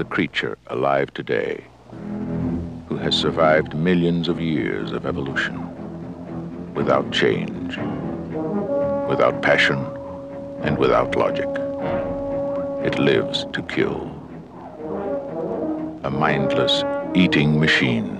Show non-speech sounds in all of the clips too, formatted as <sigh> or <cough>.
a creature alive today who has survived millions of years of evolution without change, without passion, and without logic. It lives to kill. A mindless eating machine.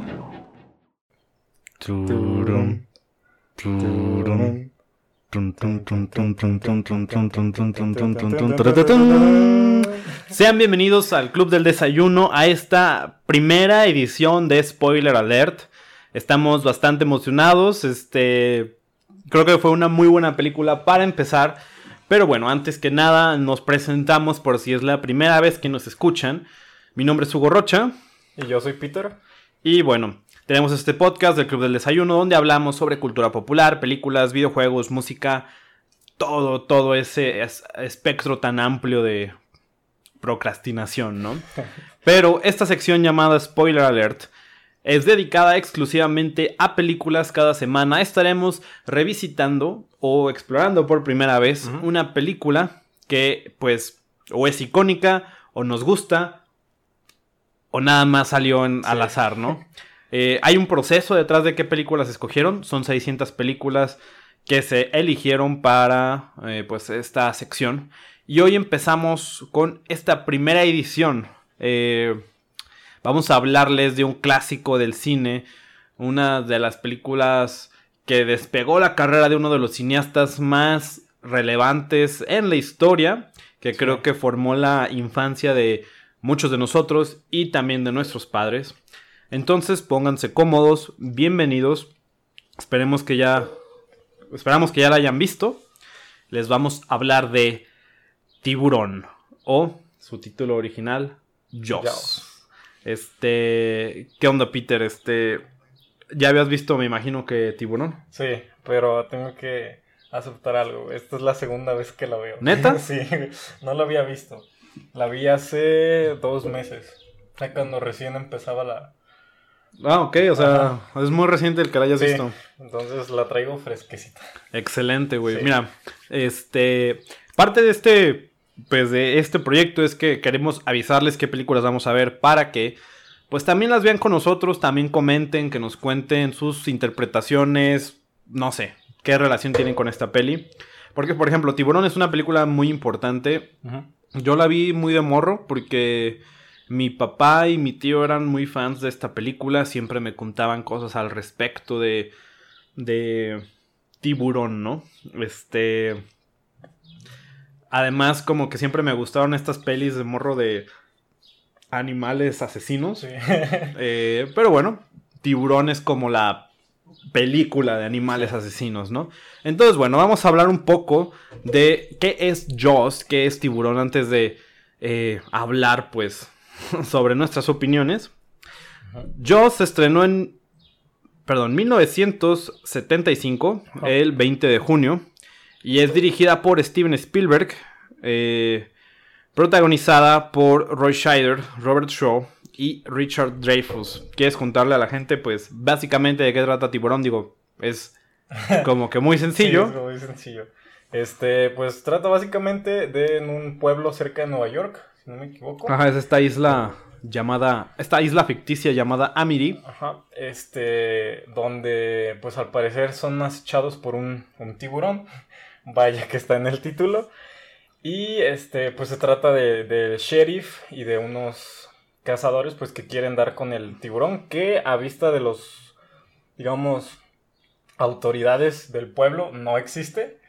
Sean bienvenidos al Club del Desayuno, a esta primera edición de Spoiler Alert. Estamos bastante emocionados, este... Creo que fue una muy buena película para empezar. Pero bueno, antes que nada nos presentamos por si es la primera vez que nos escuchan. Mi nombre es Hugo Rocha. Y yo soy Peter. Y bueno, tenemos este podcast del Club del Desayuno donde hablamos sobre cultura popular, películas, videojuegos, música, todo, todo ese es- espectro tan amplio de procrastinación, ¿no? <laughs> Pero esta sección llamada Spoiler Alert es dedicada exclusivamente a películas cada semana. Estaremos revisitando o explorando por primera vez una película que pues o es icónica o nos gusta o nada más salió en- al azar, ¿no? <laughs> Eh, hay un proceso detrás de qué películas escogieron. Son 600 películas que se eligieron para eh, pues esta sección. Y hoy empezamos con esta primera edición. Eh, vamos a hablarles de un clásico del cine. Una de las películas que despegó la carrera de uno de los cineastas más relevantes en la historia. Que creo que formó la infancia de muchos de nosotros y también de nuestros padres. Entonces pónganse cómodos, bienvenidos. Esperemos que ya. Esperamos que ya la hayan visto. Les vamos a hablar de Tiburón. O su título original, Jaws. Este. ¿Qué onda, Peter? Este. Ya habías visto, me imagino que Tiburón. Sí, pero tengo que aceptar algo. Esta es la segunda vez que la veo. ¿Neta? <laughs> sí, no la había visto. La vi hace dos meses. O sea, cuando recién empezaba la... Ah, ok, o sea, es muy reciente el que la hayas Sí, visto. entonces la traigo fresquecita. Excelente, güey. Sí. Mira, este. Parte de este. Pues de este proyecto es que queremos avisarles qué películas vamos a ver para que. Pues también las vean con nosotros, también comenten, que nos cuenten sus interpretaciones. No sé, qué relación tienen con esta peli. Porque, por ejemplo, Tiburón es una película muy importante. Yo la vi muy de morro porque mi papá y mi tío eran muy fans de esta película. Siempre me contaban cosas al respecto de. de. Tiburón, ¿no? Este. Además, como que siempre me gustaron estas pelis de morro de animales asesinos. Sí. <laughs> Eh, pero bueno, Tiburón es como la película de animales asesinos, ¿no? Entonces, bueno, vamos a hablar un poco de qué es Jaws, qué es Tiburón, antes de eh, hablar, pues, <laughs> sobre nuestras opiniones. Jaws se estrenó en, perdón, 1975, Ajá. el 20 de junio, y es dirigida por Steven Spielberg, eh, protagonizada por Roy Scheider, Robert Shaw y Richard Dreyfuss. ¿Quieres contarle a la gente, pues, básicamente de qué trata Tiburón? Digo, es <laughs> como que muy sencillo. Sí, es muy sencillo. Este, pues trata básicamente de en un pueblo cerca de Nueva York, no me equivoco. Ajá, es esta isla llamada, esta isla ficticia llamada Amity. Ajá, este, donde pues al parecer son acechados por un, un tiburón, <laughs> vaya que está en el título, y este, pues se trata de, del sheriff y de unos cazadores pues que quieren dar con el tiburón, que a vista de los, digamos, autoridades del pueblo no existe,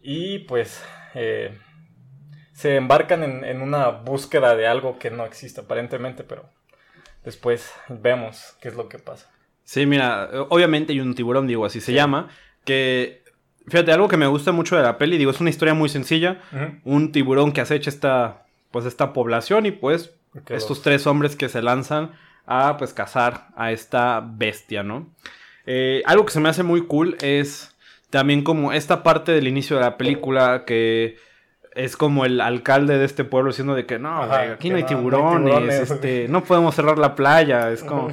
y pues eh, se embarcan en, en una búsqueda de algo que no existe aparentemente, pero después vemos qué es lo que pasa. Sí, mira, obviamente hay un tiburón, digo, así se llama, que, fíjate, algo que me gusta mucho de la peli, digo, es una historia muy sencilla, un tiburón que acecha esta, pues, esta población y pues estos tres hombres que se lanzan a pues cazar a esta bestia, ¿no? Eh, algo que se me hace muy cool es también como esta parte del inicio de la película que es como el alcalde de este pueblo diciendo de que no, Ajá, güey, aquí no hay no- no hay tiburones, tiburones. este, no podemos cerrar la playa, es como...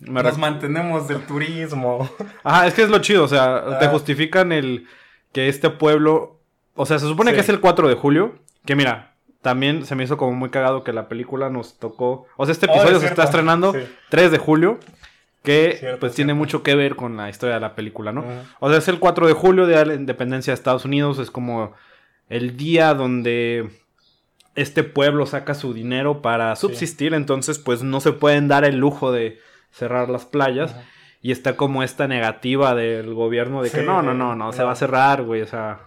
me Nos mantenemos del turismo. Ajá, es que es lo chido, o sea, te justifican el que este pueblo, o sea, se supone Sí. que es el 4 de julio, que mira, también se me hizo como muy cagado que la película nos tocó. O sea, este Oh, episodio es se está estrenando Sí. 3 de julio. Que Cierto, pues tiene mucho que ver con la historia de la película, ¿no? O sea, es el 4 de julio de la independencia de Estados Unidos. Es como el día donde este pueblo saca su dinero para subsistir. Entonces, pues no se pueden dar el lujo de cerrar las playas. Ajá. Y está como esta negativa del gobierno de que no, no, no, no, se va a cerrar, güey. O sea,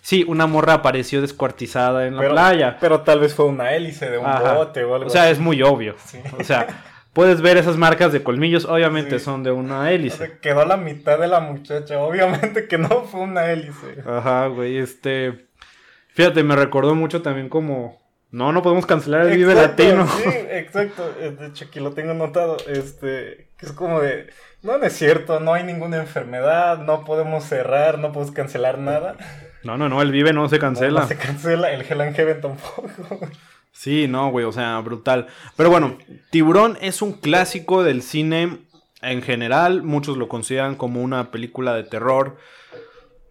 sí, una morra apareció descuartizada en la Pero- playa. Pero tal vez fue una hélice de un Ajá. bote o algo O sea, así. es muy obvio. Sí. O sea, puedes ver esas marcas de colmillos, obviamente Sí. son de una O hélice. sea, quedó la mitad de la muchacha. Obviamente que no fue una hélice. Ajá, güey, este... Fíjate, me recordó mucho también como... No, no podemos cancelar el Vive Latino. Sí, exacto. Eh, De hecho, aquí lo tengo notado. Este, que es como de. No, no es cierto, no hay ninguna enfermedad, no podemos cerrar, no podemos cancelar nada. No, no, no, el Vive no se cancela. No se cancela, el Hell and Heaven tampoco. Sí, no, güey, o sea, brutal. Pero bueno, Tiburón es un clásico del cine en general. Muchos lo consideran como una película de terror,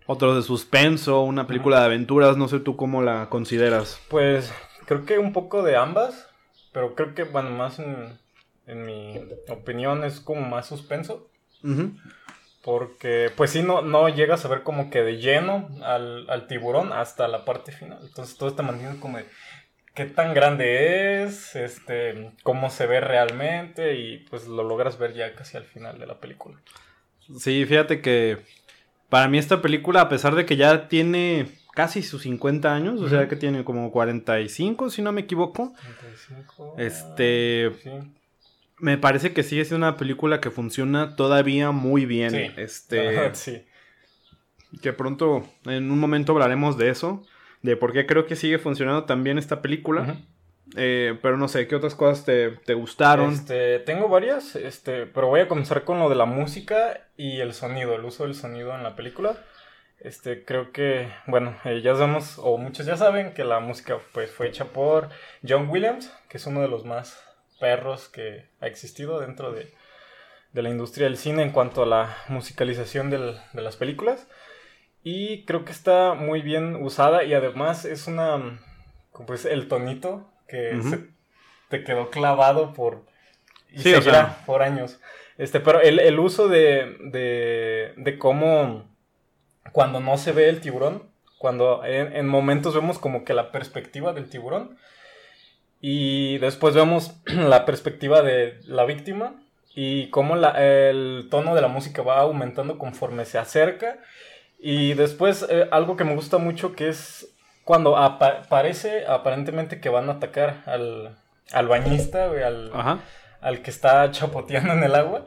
otros de suspenso, una película de aventuras. No sé tú cómo la consideras. Pues creo que un poco de ambas, pero creo que, bueno, más en, en mi opinión es como más suspenso. Porque, pues sí, no, no llegas a ver como que de lleno al, al tiburón hasta la parte final. Entonces todo te mantiene como de qué tan grande es, este, cómo se ve realmente y pues lo logras ver ya casi al final de la película. Sí, fíjate que para mí esta película, a pesar de que ya tiene casi sus 50 años, o sea que tiene como 45, si no me equivoco, 35, Este- sí. me parece que sigue siendo una película que funciona todavía muy bien. Sí. Este, <laughs> sí. que pronto en un momento hablaremos de eso, de por qué creo que sigue funcionando tan bien esta película. Eh, pero no sé, ¿qué otras cosas te, te gustaron? Este, tengo varias, este, pero voy a comenzar con lo de la música y el sonido, el uso del sonido en la película. Este, creo que, bueno, eh, ya sabemos, o muchos ya saben, que la música pues, fue hecha por John Williams, que es uno de los más perros que ha existido dentro de, de la industria del cine en cuanto a la musicalización del- de las películas. Y creo que está muy bien usada y además es una, pues el tonito que se- te quedó clavado por, y Sí, o seguirá sea. por años. Este, pero el, el uso de, de, de cómo cuando no se ve el tiburón, cuando en, en momentos vemos como que la perspectiva del tiburón y después vemos <clears throat> la perspectiva de la víctima y cómo la- el tono de la música va aumentando conforme se acerca y después eh, algo que me gusta mucho que es cuando apa- parece aparentemente que van a atacar al, al bañista, güey, al, Ajá. al que está chapoteando en el agua,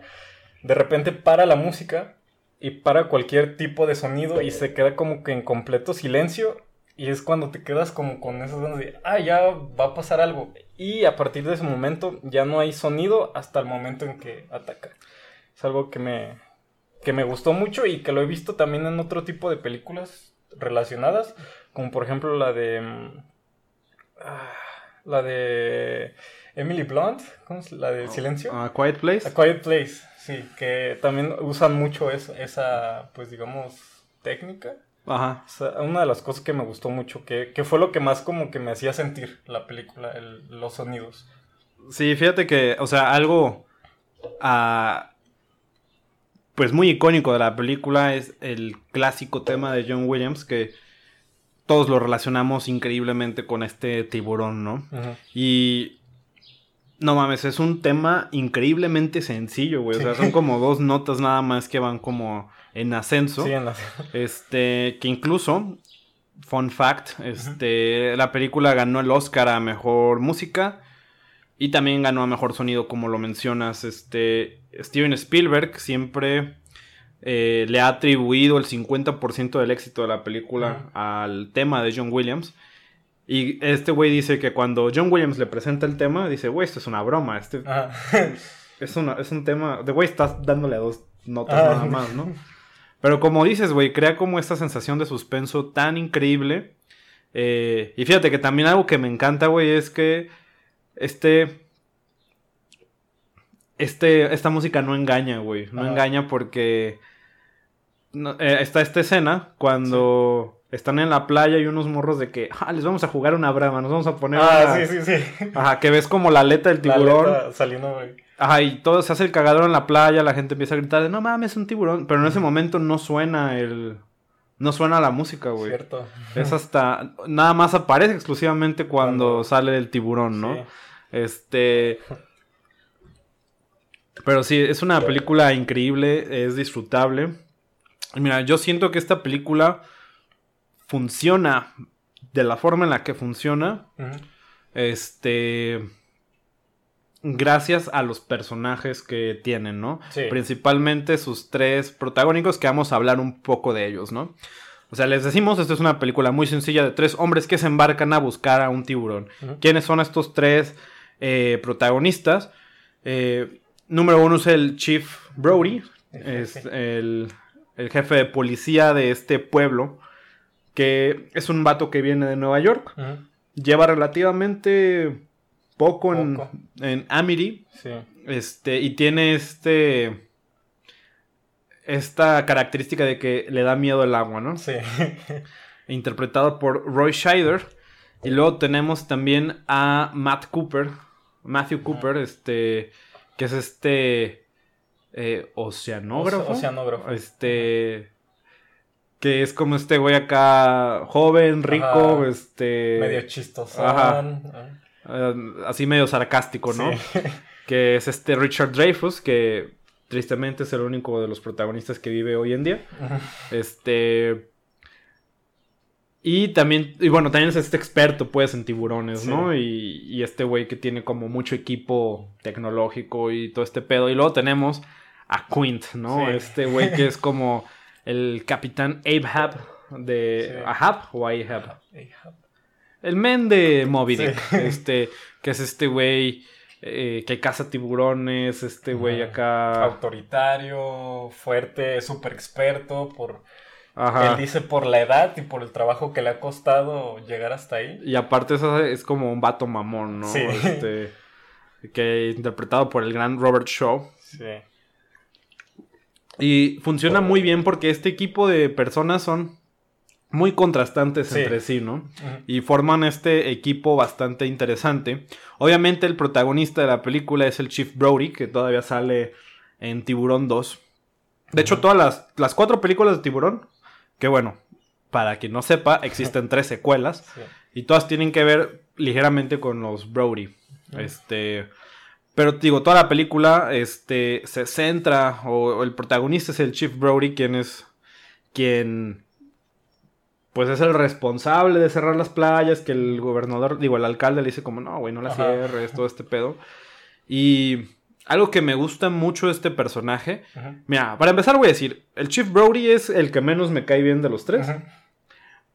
de repente para la música y para cualquier tipo de sonido y se queda como que en completo silencio y es cuando te quedas como con esas ganas de, ah, ya va a pasar algo. Y a partir de ese momento ya no hay sonido hasta el momento en que ataca. Es algo que me, que me gustó mucho y que lo he visto también en otro tipo de películas relacionadas, como por ejemplo la de... mm, ah, la de Emily Blunt, ¿cómo es? La de Silencio. Ah, Quiet Place. A Quiet Place, sí, que también usan mucho esa, pues digamos, técnica. Ajá. O sea, una de las cosas que me gustó mucho, que, que fue lo que más como que me hacía sentir la película, el- los sonidos. Sí, fíjate que, o sea, algo ah, pues muy icónico de la película es el clásico tema de John Williams que todos lo relacionamos increíblemente con este tiburón, ¿no? Y no mames, es un tema increíblemente sencillo, güey. O sea, son como dos notas nada más que van como en ascenso. Sí, en la- Este, que incluso, fun fact, este, la película ganó el Oscar a mejor música y también ganó a mejor sonido, como lo mencionas. Este, Steven Spielberg siempre eh, le ha atribuido el 50% del éxito de la película al tema de John Williams. Y este güey dice que cuando John Williams le presenta el tema, dice, güey, esto es una broma, este <laughs> es, una- es un tema. De güey, estás dándole a dos notas nada más, ¿no? Pero como dices, güey, crea como esta sensación de suspenso tan increíble. Eh, y fíjate que también algo que me encanta, güey, es que este. Este, esta música no engaña, güey. No engaña porque. no- eh, está esta escena cuando están en la playa y unos morros de que, ah, les vamos a jugar una brama, nos vamos a poner Ah, una- sí, sí, sí. Ajá, que ves como la aleta del La tiburón. aleta saliendo, güey. Ajá, y todo se hace el cagadero en la playa, la gente empieza a gritar de, no mames, es un tiburón. Pero en ese momento no suena el... No suena la música, güey. Cierto. Es hasta... Nada más aparece exclusivamente cuando, Cuando- sale el tiburón, ¿no? Sí. Este... Pero sí, es una película increíble, es disfrutable. Y Mira, yo siento que esta película funciona de la forma en la que funciona. Este. Gracias a los personajes que tienen, ¿no? Sí. Principalmente sus tres protagónicos, que vamos a hablar un poco de ellos, ¿no? O sea, les decimos, esta es una película muy sencilla de tres hombres que se embarcan a buscar a un tiburón. ¿Quiénes son estos tres eh, protagonistas? Eh, número uno es el Chief Brody, El es jefe. el, el jefe de policía de este pueblo, que es un vato que viene de Nueva York lleva relativamente poco, en-. En, Amity. Sí. Este, y tiene este. Esta característica de que le da miedo el agua, ¿no? Sí. <laughs> Interpretado por Roy Scheider. Y luego tenemos también a Matt Cooper. Matthew Cooper, este. Que es este. eh, oceanógrafo. Oce- oceanógrafo. Este. Que es como este güey acá. Joven, rico, Ajá. este. Medio chistoso. Eh, así medio sarcástico, ¿no? <laughs> Que es este Richard Dreyfus, que tristemente es el único de los protagonistas que vive hoy en día. Este. Y también, y bueno, también es este experto, pues, en tiburones, Sí. ¿no? Y, y este güey que tiene como mucho equipo tecnológico y todo este pedo. Y luego tenemos a Quint, ¿no? Sí. Este güey que es <laughs> como el capitán Ahab de... Sí. ¿Ahab o Ahab? El men de Moby. Dick, este, que es este güey eh, que caza tiburones, este güey acá... Autoritario, fuerte, súper experto. Por, Ajá. él dice por la edad y por el trabajo que le ha costado llegar hasta ahí. Y aparte eso es como un vato mamón, ¿no? Sí. Este, que interpretado por el gran Robert Shaw. Sí. Y funciona muy bien porque este equipo de personas son muy contrastantes Sí. entre sí, ¿no? Y forman este equipo bastante interesante. Obviamente el protagonista de la película es el Chief Brody, que todavía sale en Tiburón 2. De hecho, todas las, las cuatro películas de Tiburón, que bueno, para quien no sepa, existen tres secuelas. <laughs> Sí. Y todas tienen que ver ligeramente con los Brody. Este. Pero digo, toda la película este, se centra, o, o el protagonista es el Chief Brody, quien es. quien. Pues es el responsable de cerrar las playas, que el gobernador, digo, el alcalde le dice como, no, güey, no la Ajá. cierres, todo este pedo. Y algo que me gusta mucho de este personaje, mira, para empezar voy a decir, el Chief Brody es el que menos me cae bien de los tres.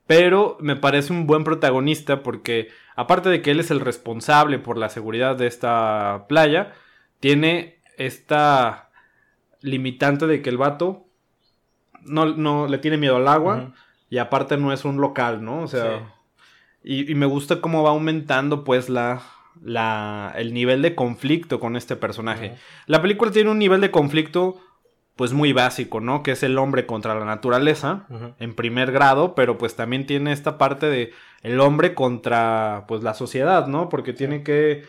Pero me parece un buen protagonista porque, aparte de que él es el responsable por la seguridad de esta playa, tiene esta limitante de que el vato no, no le tiene miedo al agua y aparte no es un local, ¿no? O sea, Sí. y, y me gusta cómo va aumentando pues la, la, el nivel de conflicto con este personaje. La película tiene un nivel de conflicto pues muy básico, ¿no? Que es el hombre contra la naturaleza en primer grado, pero pues también tiene esta parte de el hombre contra pues la sociedad, ¿no? Porque tiene que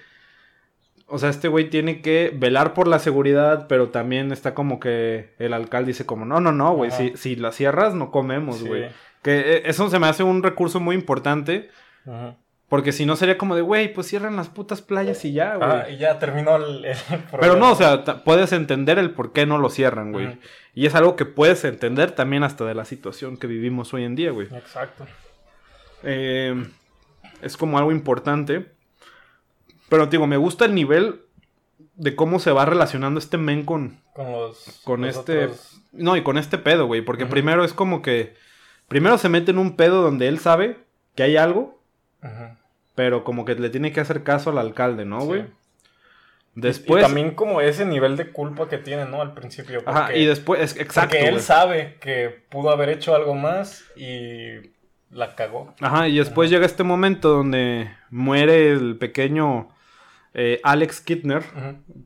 o sea, este güey tiene que velar por la seguridad, pero también está como que el alcalde dice como, no, no, no, güey, Ajá. si, si la cierras no comemos, Sí. güey. Que eh, eso se me hace un recurso muy importante, Ujú. Porque si no sería como de, güey, pues cierran las putas playas y ya, güey. Ah, y ya terminó el, el <laughs> Pero problema. no, o sea, puedes entender el por qué no lo cierran, güey. Y es algo que puedes entender también hasta de la situación que vivimos hoy en día, güey. Exacto. Eh, es como algo importante. Pero, digo, me gusta el nivel de cómo se va relacionando este men con, Con los. con los este... otros- No, y con este pedo, güey. Porque primero es como que... Primero se mete en un pedo donde él sabe que hay algo, Pero como que le tiene que hacer caso al alcalde, ¿no, Sí. güey? Y- Después... Y también como ese nivel de culpa que tiene, ¿no? Al principio. Ajá, y después... es- exacto, Porque él sabe que pudo haber hecho algo más y la cagó. Ajá, y después llega este momento donde muere el pequeño eh, Alex Kittner,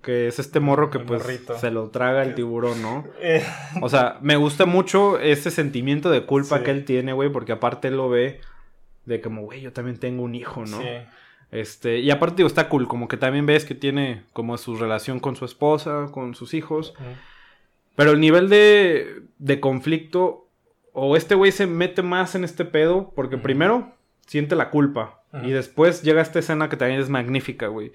que es este morro que El pues morrito. se lo traga el tiburón, ¿no? Eh, O sea, me gusta mucho ese sentimiento de culpa Sí. que él tiene, güey, porque aparte él lo ve de como, güey, yo también tengo un hijo, ¿no? sí. Este, y aparte digo, está cool, como que también ves que tiene como su relación con su esposa, con sus hijos, pero el nivel de, de conflicto, o este güey se mete más en este pedo, porque primero siente la culpa, y después llega esta escena que también es magnífica, güey,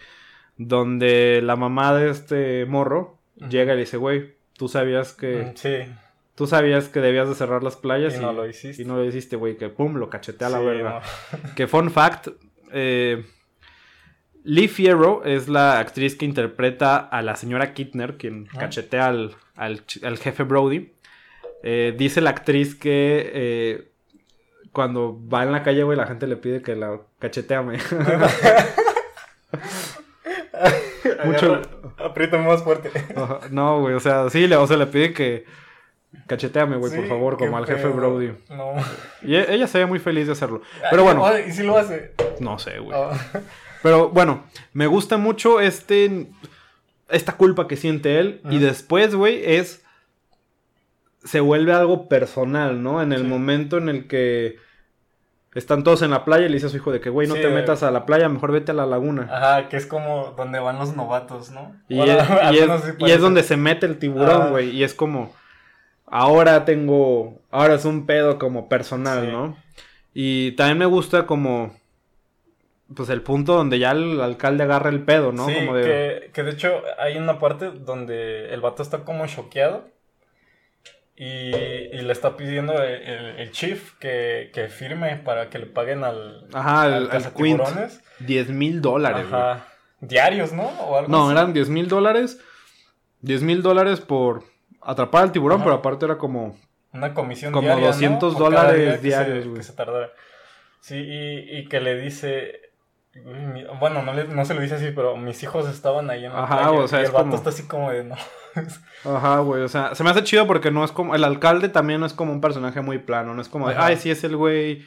donde la mamá de este morro llega y le dice, güey, tú sabías que... Sí. Tú sabías que debías de cerrar las playas Y no lo hiciste. Y no lo hiciste, güey, que pum, lo cachetea a la Sí, verga. no. <laughs> Que fun fact, eh, Lee Fierro es la actriz que interpreta a la señora Kittner, quien Ah. cachetea al, al jefe Brody. Eh, dice la actriz que eh, cuando va en la calle, güey, la gente le pide que la cacheteame. <laughs> Mucho- Aprieta más fuerte. No, güey, o sea, sí, le, o sea, le pide que cacheteame, güey, por favor, como al jefe. Brody. No. Y e- ella se ve muy feliz de hacerlo. Pero bueno, ¿Y si lo hace? no sé, güey. Ah. Pero bueno, me gusta mucho este. Esta culpa que siente él. Y después, güey, es. Se vuelve algo personal, ¿no? En el Sí. momento en el que. Están todos en la playa y le dice a su hijo de que, güey, no Sí, te metas a la playa, mejor vete a la laguna. Ajá, que es como donde van los novatos, ¿no? Y, es, al y es- menos sí y parece. es donde se mete el tiburón, Ah. güey. Y es como. Ahora tengo. Ahora es un pedo como personal, Sí. ¿no? Y también me gusta como. Pues el punto donde ya el alcalde agarra el pedo, ¿no? Sí, como de. que, que de hecho hay una parte donde el vato está como choqueado y, y le está pidiendo el, el- el chief que, que firme para que le paguen al, Ajá, al, al al Quint. cazatiburones. 10 mil dólares. Ajá. Diarios, ¿no? O algo No, así. eran 10 mil dólares. 10 mil dólares por atrapar al tiburón, Ajá. pero aparte era como. Una comisión Como diaria, ¿no? 200 Por cada dólares diarios, güey. Que se tardara. Sí, y, y que le dice... Bueno, no, le- no se lo dice así, pero mis hijos estaban ahí en la Ajá, playa, o sea, y el vato como- está así como de... No. Ajá, güey. O sea, se me hace chido porque no es como. El alcalde también no es como un personaje muy plano. No es como de, Ajá. ay, sí es el güey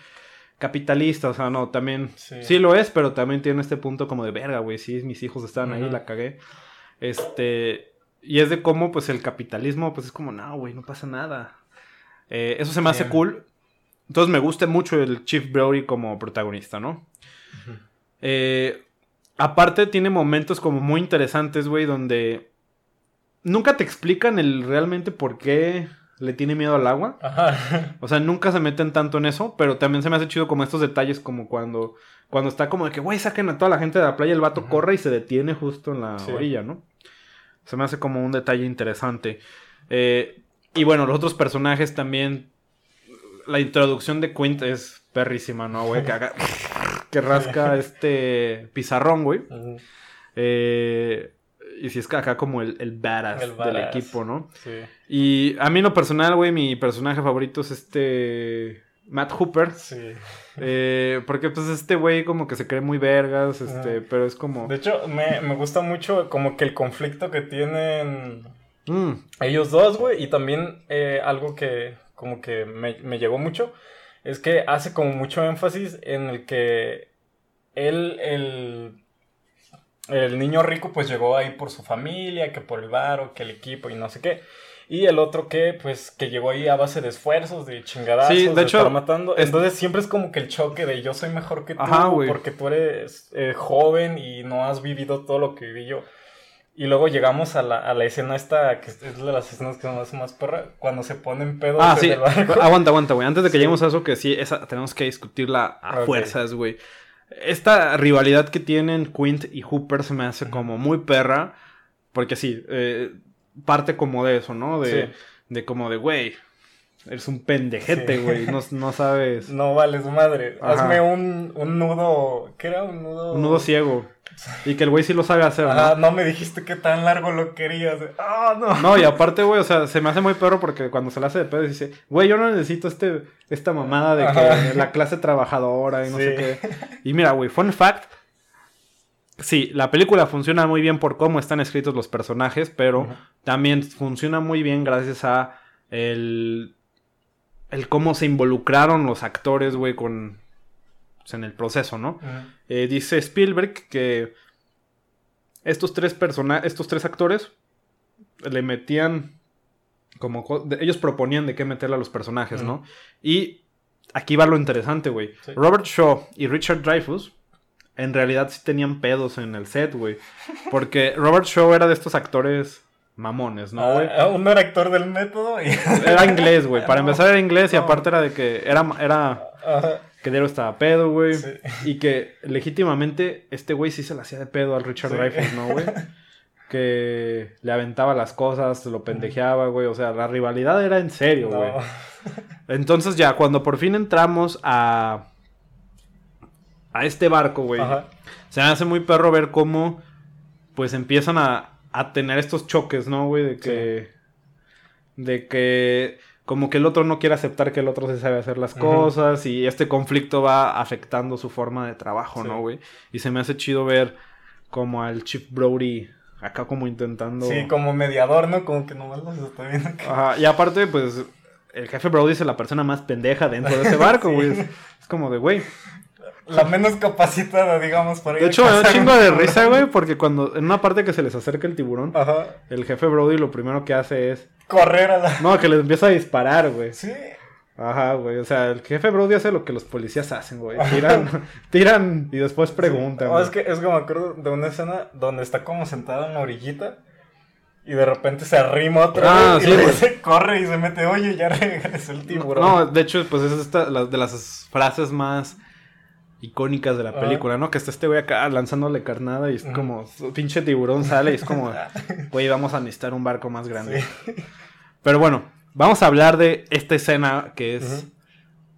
capitalista. O sea, no, también. Sí. Sí. lo es, pero también tiene este punto como de verga, güey. Sí, mis hijos estaban ahí, la cagué. Este. Y es de cómo, pues, el capitalismo, pues es como, no, güey, no pasa nada. Eh, eso se me hace Bien. cool. Entonces me gusta mucho el Chief Brody como protagonista, ¿no? Eh, aparte tiene momentos como muy interesantes, güey, donde nunca te explican el realmente por qué le tiene miedo al agua. Ajá. <laughs> O sea, nunca se meten tanto en eso, pero también se me hace chido como estos detalles como cuando cuando está como de que, güey, saquen a toda la gente de la playa, el vato corre y se detiene justo en la Sí. orilla, ¿no? Se me hace como un detalle interesante. Eh, y bueno, los otros personajes también. La introducción de Quint es perrísima, ¿no, güey? Que, haga- <laughs> que rasca <laughs> este pizarrón, güey. Eh, y si es que acá como el, el badass El del equipo, ¿no? Sí. Y a mí en lo personal, güey, mi personaje favorito es este Matt Hooper. Sí. Eh, porque pues este güey como que se cree muy vergas, este, pero es como... De hecho, me, me gusta mucho como que el conflicto que tienen Mm, ellos dos, güey. Y también eh, algo que como que me, me llegó mucho es que hace como mucho énfasis en el que él, el, el niño rico, pues llegó ahí por su familia, que por el varo, que el equipo y no sé qué. Y el otro que, pues, que llegó ahí a base de esfuerzos, de chingadazos, Sí, de de, hecho, estar matando. es- Entonces siempre es como que el choque de yo soy mejor que tú Ajá, porque tú eres eh, joven y no has vivido todo lo que viví yo. Y luego llegamos a la, a la escena esta, que es de las escenas que hace más perra, cuando se ponen pedos Ah, en sí. el barco. <laughs> Aguanta, aguanta, güey. Antes de que Sí. lleguemos a eso, que sí, esa tenemos que discutirla a fuerzas, güey. Esta rivalidad que tienen Quint y Hooper se me hace como muy perra. Porque sí, eh, parte como de eso, ¿no? De, Sí. de como de, güey, eres un pendejete, Sí. güey. No, no sabes. <laughs> No vales madre. Ajá. Hazme un, un nudo. ¿Qué era? Un nudo. Un nudo ciego. Y que el güey sí lo sabe hacer, ¿no? Ah, no me dijiste que tan largo lo querías. Ah, no. No, y aparte, güey, o sea, se me hace muy perro porque cuando se le hace de pedo dice, güey, yo no necesito este, esta mamada de que Ajá. la clase trabajadora y no Sí. sé qué. Y mira, güey, fun fact. Sí, la película funciona muy bien por cómo están escritos los personajes, pero. También funciona muy bien gracias a el, el cómo se involucraron los actores, güey, con, pues, en el proceso, ¿no? Eh, dice Spielberg que estos tres persona estos tres actores le metían como ellos proponían de qué meterle a los personajes, ¿no? Y aquí va lo interesante, güey. Sí. Robert Shaw y Richard Dreyfuss en realidad sí tenían pedos en el set, güey. Porque Robert Shaw era de estos actores mamones, ¿no, güey? Ah, uno era actor del método y... <laughs> Era inglés, güey. Para empezar era inglés y No. aparte era de que era, era Ajá. que Dero estaba pedo, güey. Sí. Y que legítimamente este güey sí se la hacía de pedo al Richard Sí. Dreyfuss, ¿no, güey? <laughs> Que le aventaba las cosas, lo pendejeaba, güey. O sea, la rivalidad era en serio, güey. <laughs> Entonces ya, cuando por fin entramos a... A este barco, güey. Ajá. Se me hace muy perro ver cómo... Pues empiezan a, a tener estos choques, ¿no, güey? De que... De que... Como que el otro no quiere aceptar que el otro se sabe hacer las cosas. Y este conflicto va afectando su forma de trabajo, Sí. ¿no, güey? Y se me hace chido ver como al Chief Brody acá como intentando... Sí, como mediador, ¿no? Como que nomás los está viendo. Ajá, y aparte, pues, el jefe Brody es la persona más pendeja dentro de ese <laughs> barco, güey. Es, es como de, güey. La menos capacitada, digamos, para ir De hecho, me da un chingo de risa, güey, porque cuando, en una parte que se les acerca el tiburón, Ajá. el jefe Brody lo primero que hace es, Correr a la... no, que les empieza a disparar, güey. Sí. Ajá, güey, o sea, el jefe Brody hace lo que los policías hacen, güey. Tiran, <laughs> tiran y después preguntan. Güey. es que es que me acuerdo de una escena donde está como sentado en la orillita y de repente se arrima otra Ah, vez sí, y le dice, corre y se mete, oye, ya regresó el tiburón. No, de hecho, pues es esta, la- de las frases más icónicas de la película, ¿no? Que está este güey acá lanzándole carnada y es como, pinche tiburón sale y es como, <laughs> güey, vamos a necesitar un barco más grande. Sí. Pero bueno, vamos a hablar de esta escena que es,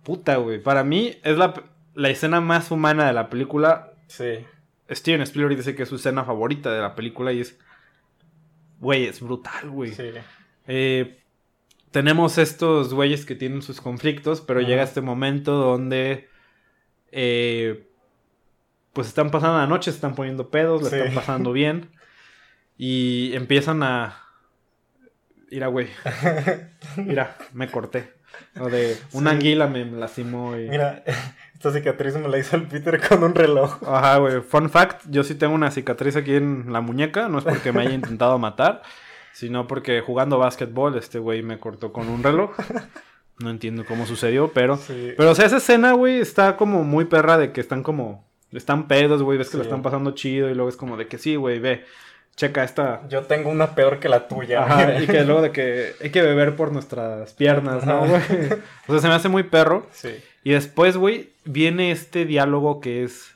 puta, güey. Para mí es la, la escena más humana de la película. Sí. Steven Spielberg dice que es su escena favorita de la película y es, güey, es brutal, güey. Sí. Eh, tenemos estos güeyes que tienen sus conflictos, pero llega este momento donde eh, pues están pasando la noche, se están poniendo pedos, le Sí. están pasando bien y empiezan a... Mira, güey. <laughs> Mira, me corté. O de una Sí. anguila me lastimó y... Mira, <laughs> esta cicatriz me la hizo el Peter con un reloj. Ajá, güey. Fun fact, yo sí tengo una cicatriz aquí en la muñeca. No es porque me haya <laughs> intentado matar, sino porque jugando básquetbol este güey me cortó con un reloj. No entiendo cómo sucedió, pero... Sí. Pero, o sea, esa escena, güey, está como muy perra de que están como... Están pedos, güey, ves que lo están pasando chido y luego es como de que sí, güey, ve, checa esta... Yo tengo una peor que la tuya. Ajá, y que luego de que hay que beber por nuestras piernas, ¿no, güey? <laughs> O sea, se me hace muy perro. Sí. Y después, güey, viene este diálogo que es.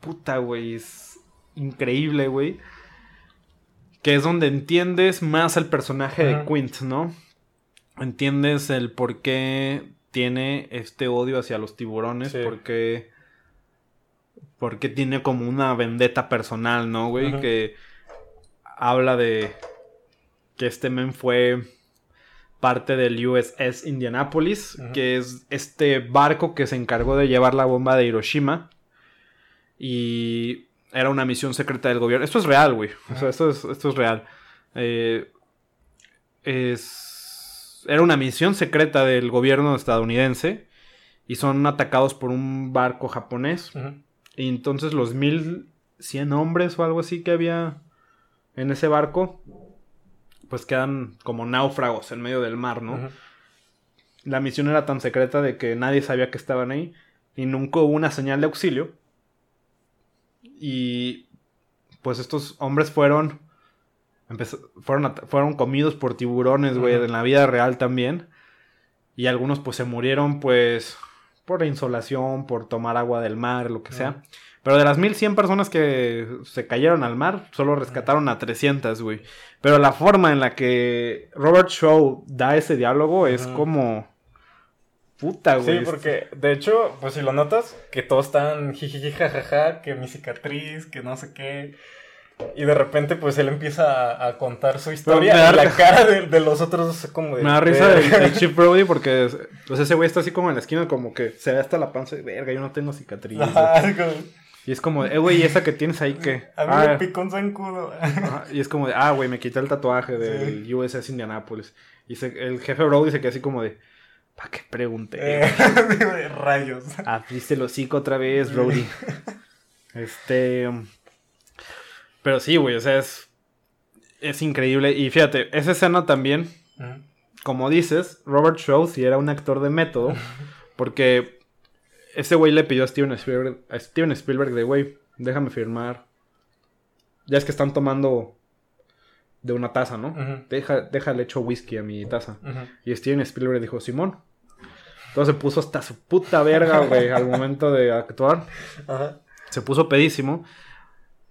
Puta, güey. Es increíble, güey. Que es donde entiendes más al personaje de. Quint, ¿no? Entiendes el por qué tiene este odio hacia los tiburones, Sí. por qué. por qué tiene como una vendetta personal, ¿no, güey? Ajá. Que habla de que este men fue parte del USS Indianapolis, que es este barco que se encargó de llevar la bomba de Hiroshima. Y era una misión secreta del gobierno. Esto es real, güey. O sea, esto es, esto es real. Eh, es... Era una misión secreta del gobierno estadounidense. Y son atacados por un barco japonés. Y entonces los 1100 hombres o algo así que había en ese barco, pues quedan como náufragos en medio del mar, ¿no? La misión era tan secreta de que nadie sabía que estaban ahí y nunca hubo una señal de auxilio. Y pues estos hombres fueron empezó- fueron, fueron comidos por tiburones, güey, en la vida real también. Y algunos pues se murieron pues por la insolación, por tomar agua del mar, lo que sea. Pero de las 1100 personas que se cayeron al mar, solo rescataron a 300, güey. Pero la forma en la que Robert Shaw da ese diálogo es como... Puta, güey. Sí, porque de hecho, pues si lo notas, que todos están jijiji jajaja, que mi cicatriz, que no sé qué. Y de repente, pues él empieza a, a contar su historia. da y la cara de, de los otros, como de. Me da risa de- del, del <laughs> Chief Brody porque pues ese güey está así como en la esquina como que se ve hasta la panza y verga, yo no tengo cicatriz. güey". Ajá, es como, Y es como, eh, güey, ¿y esa que tienes ahí qué? A mí Ah, me picó un zancudo. ajá, y es como de, ah, güey, me quité el tatuaje del USS Indianapolis. Y se- el jefe Brody se queda así como de, ¿para qué pregunté? Eh, <laughs> de rayos. Abriste el hocico otra vez, Brody. <laughs> Este. Pero sí, güey, o sea, es. Es increíble. Y fíjate, esa escena también, como dices, Robert Shaw sí era un actor de método. Porque ese güey le pidió a Steven Spielberg, a Steven Spielberg de, güey, déjame firmar. Ya es que están tomando de una taza, ¿no? Ujú. Deja, déjale hecho whisky a mi taza. Y Steven Spielberg dijo, Simón. Entonces se puso hasta su puta verga, güey, al momento de actuar. Se puso pedísimo.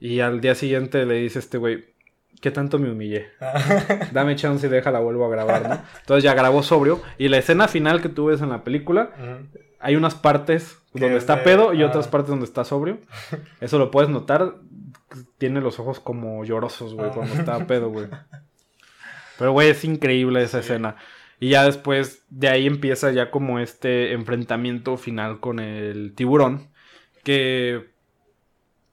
Y al día siguiente le dice este güey, ¿qué tanto me humillé? <laughs> Dame chance y déjala, vuelvo a grabar, ¿no? Entonces ya grabó sobrio. Y la escena final que tú ves en la película, hay unas partes donde es está de- pedo y ah. otras partes donde está sobrio. <laughs> Eso lo puedes notar. Tiene los ojos como llorosos, güey, Ah. cuando está pedo, güey. Pero, güey, es increíble esa escena. Y ya después de ahí empieza ya como este enfrentamiento final con el tiburón. Que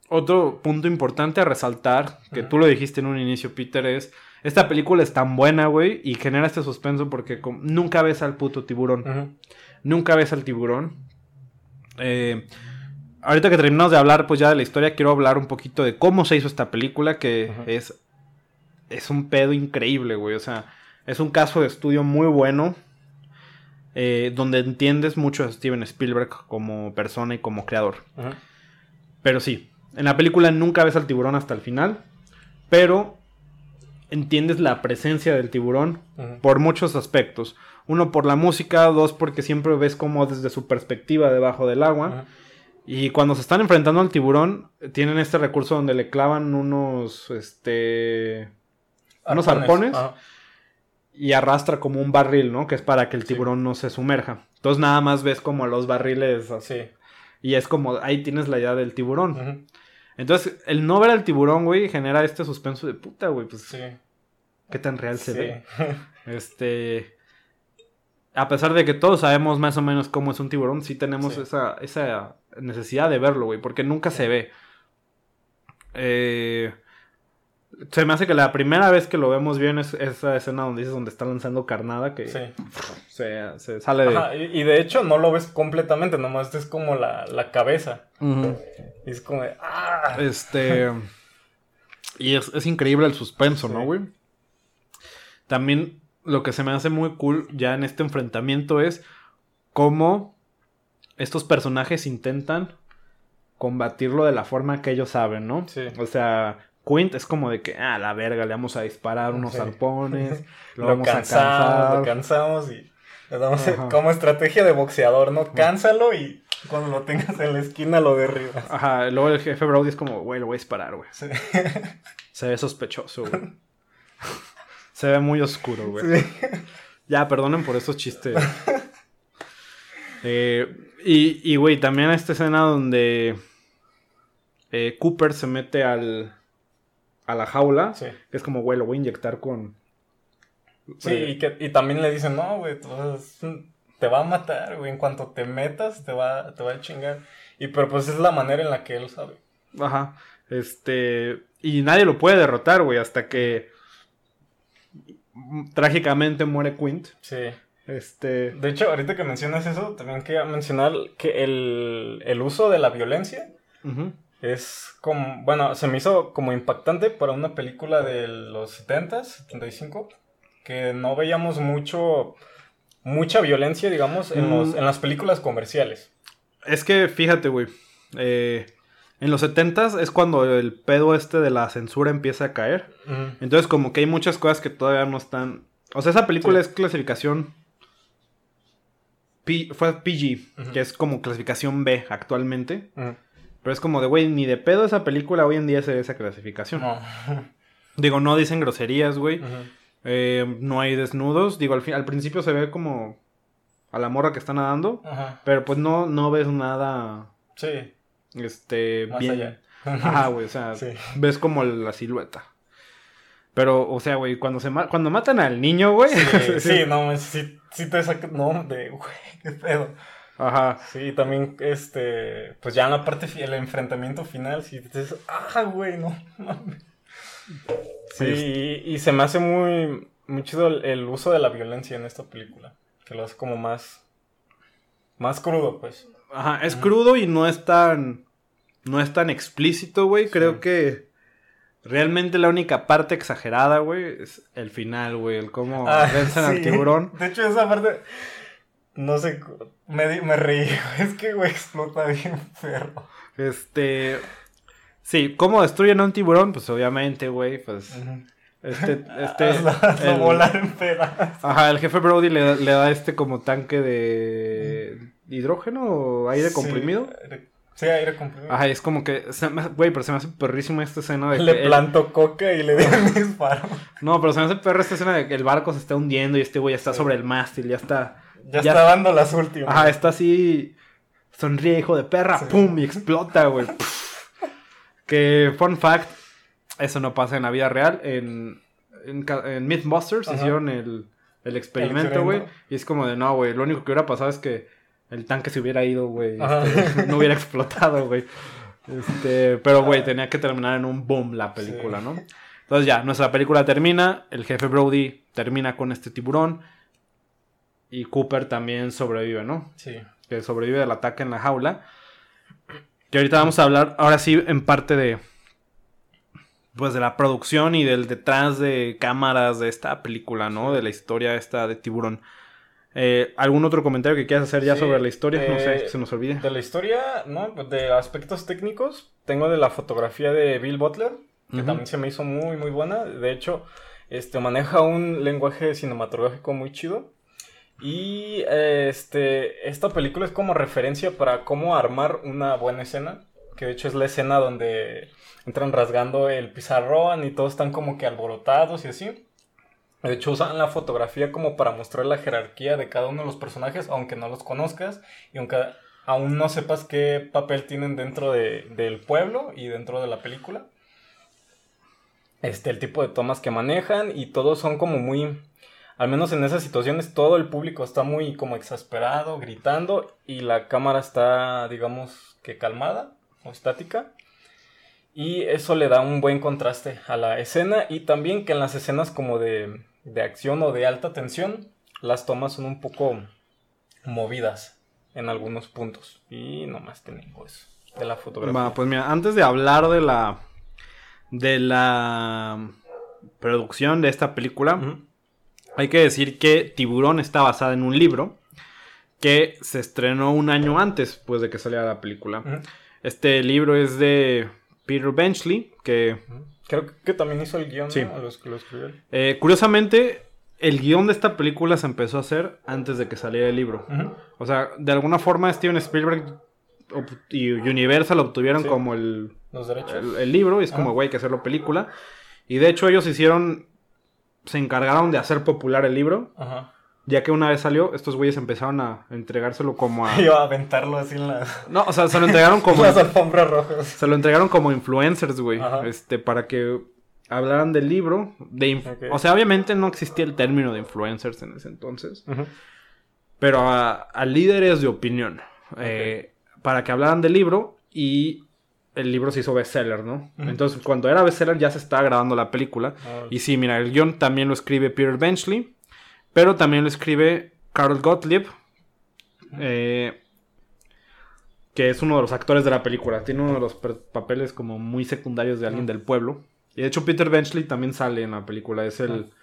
otro punto importante a resaltar, que tú lo dijiste en un inicio, Peter, es... Esta película es tan buena, güey, y genera este suspenso porque nunca ves al puto tiburón. Nunca ves al tiburón. Eh, ahorita que terminamos de hablar, pues ya de la historia, quiero hablar un poquito de cómo se hizo esta película, que es, es un pedo increíble, güey. O sea, es un caso de estudio muy bueno, eh, donde entiendes mucho a Steven Spielberg como persona y como creador. Pero sí, en la película nunca ves al tiburón hasta el final, pero entiendes la presencia del tiburón por muchos aspectos. Uno por la música, dos porque siempre ves como desde su perspectiva debajo del agua. Y cuando se están enfrentando al tiburón, tienen este recurso donde le clavan unos, este... Unos arpones. Y arrastra como un barril, ¿no? Que es para que el Sí. tiburón no se sumerja. Entonces nada más ves como los barriles así. Sí. Y es como, ahí tienes la idea del tiburón. Entonces, el no ver al tiburón, güey, genera este suspenso de puta, güey. Pues, Sí. ¿qué tan real se Sí. ve? <laughs> Este. A pesar de que todos sabemos más o menos cómo es un tiburón, sí tenemos Sí. esa, esa necesidad de verlo, güey, porque nunca se ve. Eh, se me hace que la primera vez que lo vemos bien es esa escena donde dices donde está lanzando carnada, que Sí. se, se sale de. Ajá, y, y de hecho no lo ves completamente, nomás es como la, la cabeza. Y es como de. ¡Ah! Este. Y es, es increíble el suspenso, ¿no, güey? También lo que se me hace muy cool ya en este enfrentamiento es cómo estos personajes intentan combatirlo de la forma que ellos saben, ¿no? Sí. O sea, Quint es como de que, ah, la verga, le vamos a disparar unos Sí. arpones, <laughs> lo, Lo, vamos cansamos, a cansar. lo cansamos y le damos Ajá. como estrategia de boxeador, ¿no? Cánsalo y cuando lo tengas en la esquina lo derribas. Ajá, luego el jefe Brody es como, güey, lo voy a disparar, güey. Sí. <laughs> Se ve sospechoso, güey. Se ve muy oscuro, güey. Sí. Ya, perdonen por esos chistes. Eh, y, y, güey, también esta escena donde eh, Cooper se mete al, a la jaula. Sí. Que es como, güey, lo voy a inyectar con... Sí, y, que, y también le dicen, no, güey, te va a matar, güey, en cuanto te metas te va, te va a chingar. Y pero pues es la manera en la que él sabe. Ajá. Este... Y nadie lo puede derrotar, güey, hasta que... Trágicamente muere Quint. Sí. Este... De hecho, ahorita que mencionas eso, también quería mencionar que el, el uso de la violencia ujú. Es como, bueno, se me hizo como impactante para una película de los 70s, 75, que no veíamos mucho, mucha violencia, digamos, en, los, Mm. en las películas comerciales. Es que fíjate, güey. eh, en los 70s es cuando el pedo este de la censura empieza a caer. Entonces, como que hay muchas cosas que todavía no están. O sea, esa película Sí. es clasificación. P- fue PG, que es como clasificación B actualmente. Ujú. Pero es como de, güey, ni de pedo esa película hoy en día es de esa clasificación. No. <laughs> Digo, no dicen groserías, güey. Eh, no hay desnudos. Digo, al, fin, al principio se ve como a la morra que está nadando. Ajá. Pero pues no, no ves nada. Sí, Este. más bien. allá. Ajá, <laughs> güey, o sea, Sí. ves como la silueta. Pero, o sea, güey, cuando se ma- cuando matan al niño, güey. Sí, <laughs> sí, no, sí, sí te saca, no, de, güey, qué pedo. Ajá. Sí, también, este, pues ya en la parte, el enfrentamiento final, sí, dices, ah, güey, no, mames. Sí, y, y se me hace muy, muy chido el, el uso de la violencia en esta película, que lo hace como más, más crudo, pues. Ajá, es crudo y no es tan. No es tan explícito, güey. Creo que. Realmente la única parte exagerada, güey, es el final, güey. El cómo Ah, vencen al tiburón. De hecho, esa parte. No sé. Me, di- me reí. <laughs> Es que, güey, explota bien perro. Este. Sí, ¿cómo destruyen a un tiburón? Pues obviamente, güey, pues. Este. <laughs> este Hazlo, hazlo el- volar en pedazos. Ajá, el jefe Brody le, le da este como tanque de hidrógeno o aire comprimido. Sí, aire- sí, aire comprimido. Ajá, es como que, güey, pero se me hace perrísima esta escena de Le que plantó coca y le dio un disparo. No, pero se me hace perra esta escena de que el barco se está hundiendo y este güey está Sí. sobre el mástil, ya está. Ya, Ya- está dando las últimas. Ajá, está así. Sonríe, hijo de perra, Sí. pum, y explota, güey. <laughs> que, fun fact, eso no pasa en la vida real. En, en, en Mythbusters Ajá. hicieron el, el experimento, güey. Y es como de, no, güey, lo único que hubiera pasado es que el tanque se hubiera ido, güey. Este, no hubiera explotado, güey. Este, pero, güey, tenía que terminar en un boom la película, Sí. ¿no? Entonces ya, nuestra película termina, el jefe Brody termina con este tiburón y Cooper también sobrevive, ¿no? Sí. Que sobrevive del ataque en la jaula. Que ahorita vamos a hablar, ahora sí, en parte de, pues de la producción y del detrás de cámaras de esta película, ¿no? De la historia esta de tiburón. Eh, ¿Algún otro comentario que quieras hacer ya Sí, sobre la historia? no sé, eh, que se nos olvide. De la historia, ¿no? De aspectos técnicos, tengo de la fotografía de Bill Butler, que también se me hizo muy, muy buena. De hecho, este, maneja un lenguaje cinematográfico muy chido. Y este, esta película es como referencia para cómo armar una buena escena. Que de hecho es la escena donde entran rasgando el pizarrón y todos están como que alborotados y así. De hecho usan la fotografía como para mostrar la jerarquía de cada uno de los personajes, aunque no los conozcas y aunque aún no sepas qué papel tienen dentro de- del pueblo y dentro de la película. Este, el tipo de tomas que manejan y todos son como muy, al menos en esas situaciones, todo el público está muy como exasperado, gritando y la cámara está, digamos, que calmada o estática. Y eso le da un buen contraste a la escena y también que en las escenas como de, de acción o de alta tensión, las tomas son un poco movidas en algunos puntos. Y nomás tengo eso de la fotografía. Va, pues mira, antes de hablar de la de la producción de esta película. Hay que decir que Tiburón está basada en un libro que se estrenó un año antes pues, de que saliera la película. Este libro es de Peter Benchley, que. Creo que- también hizo el guion, Sí. los que lo escribió eh, curiosamente el guion de esta película se empezó a hacer antes de que saliera el libro. O sea, de alguna forma Steven Spielberg y Universal obtuvieron Sí. como el, Los derechos. el, el libro y es como, güey, hay que hacerlo película. Y de hecho ellos hicieron, se encargaron de hacer popular el libro, Ajá. ya que una vez salió, estos güeyes empezaron a entregárselo como a... <laughs> Iba a aventarlo así en las, No, o sea, se lo entregaron <laughs> como... las alfombras rojas. se lo entregaron como influencers, güey. Este, para que hablaran del libro. De inf-. O sea, obviamente no existía el término de influencers en ese entonces. Pero a, a líderes de opinión. eh, para que hablaran del libro y el libro se hizo bestseller, ¿no? Entonces, cuando era bestseller ya se estaba grabando la película. Ah, Y sí, mira, el guion también lo escribe Peter Benchley, pero también lo escribe Carl Gottlieb, eh, que es uno de los actores de la película. Tiene uno de los papeles como muy secundarios de alguien del pueblo. Y de hecho Peter Benchley también sale en la película. Es el, Ah.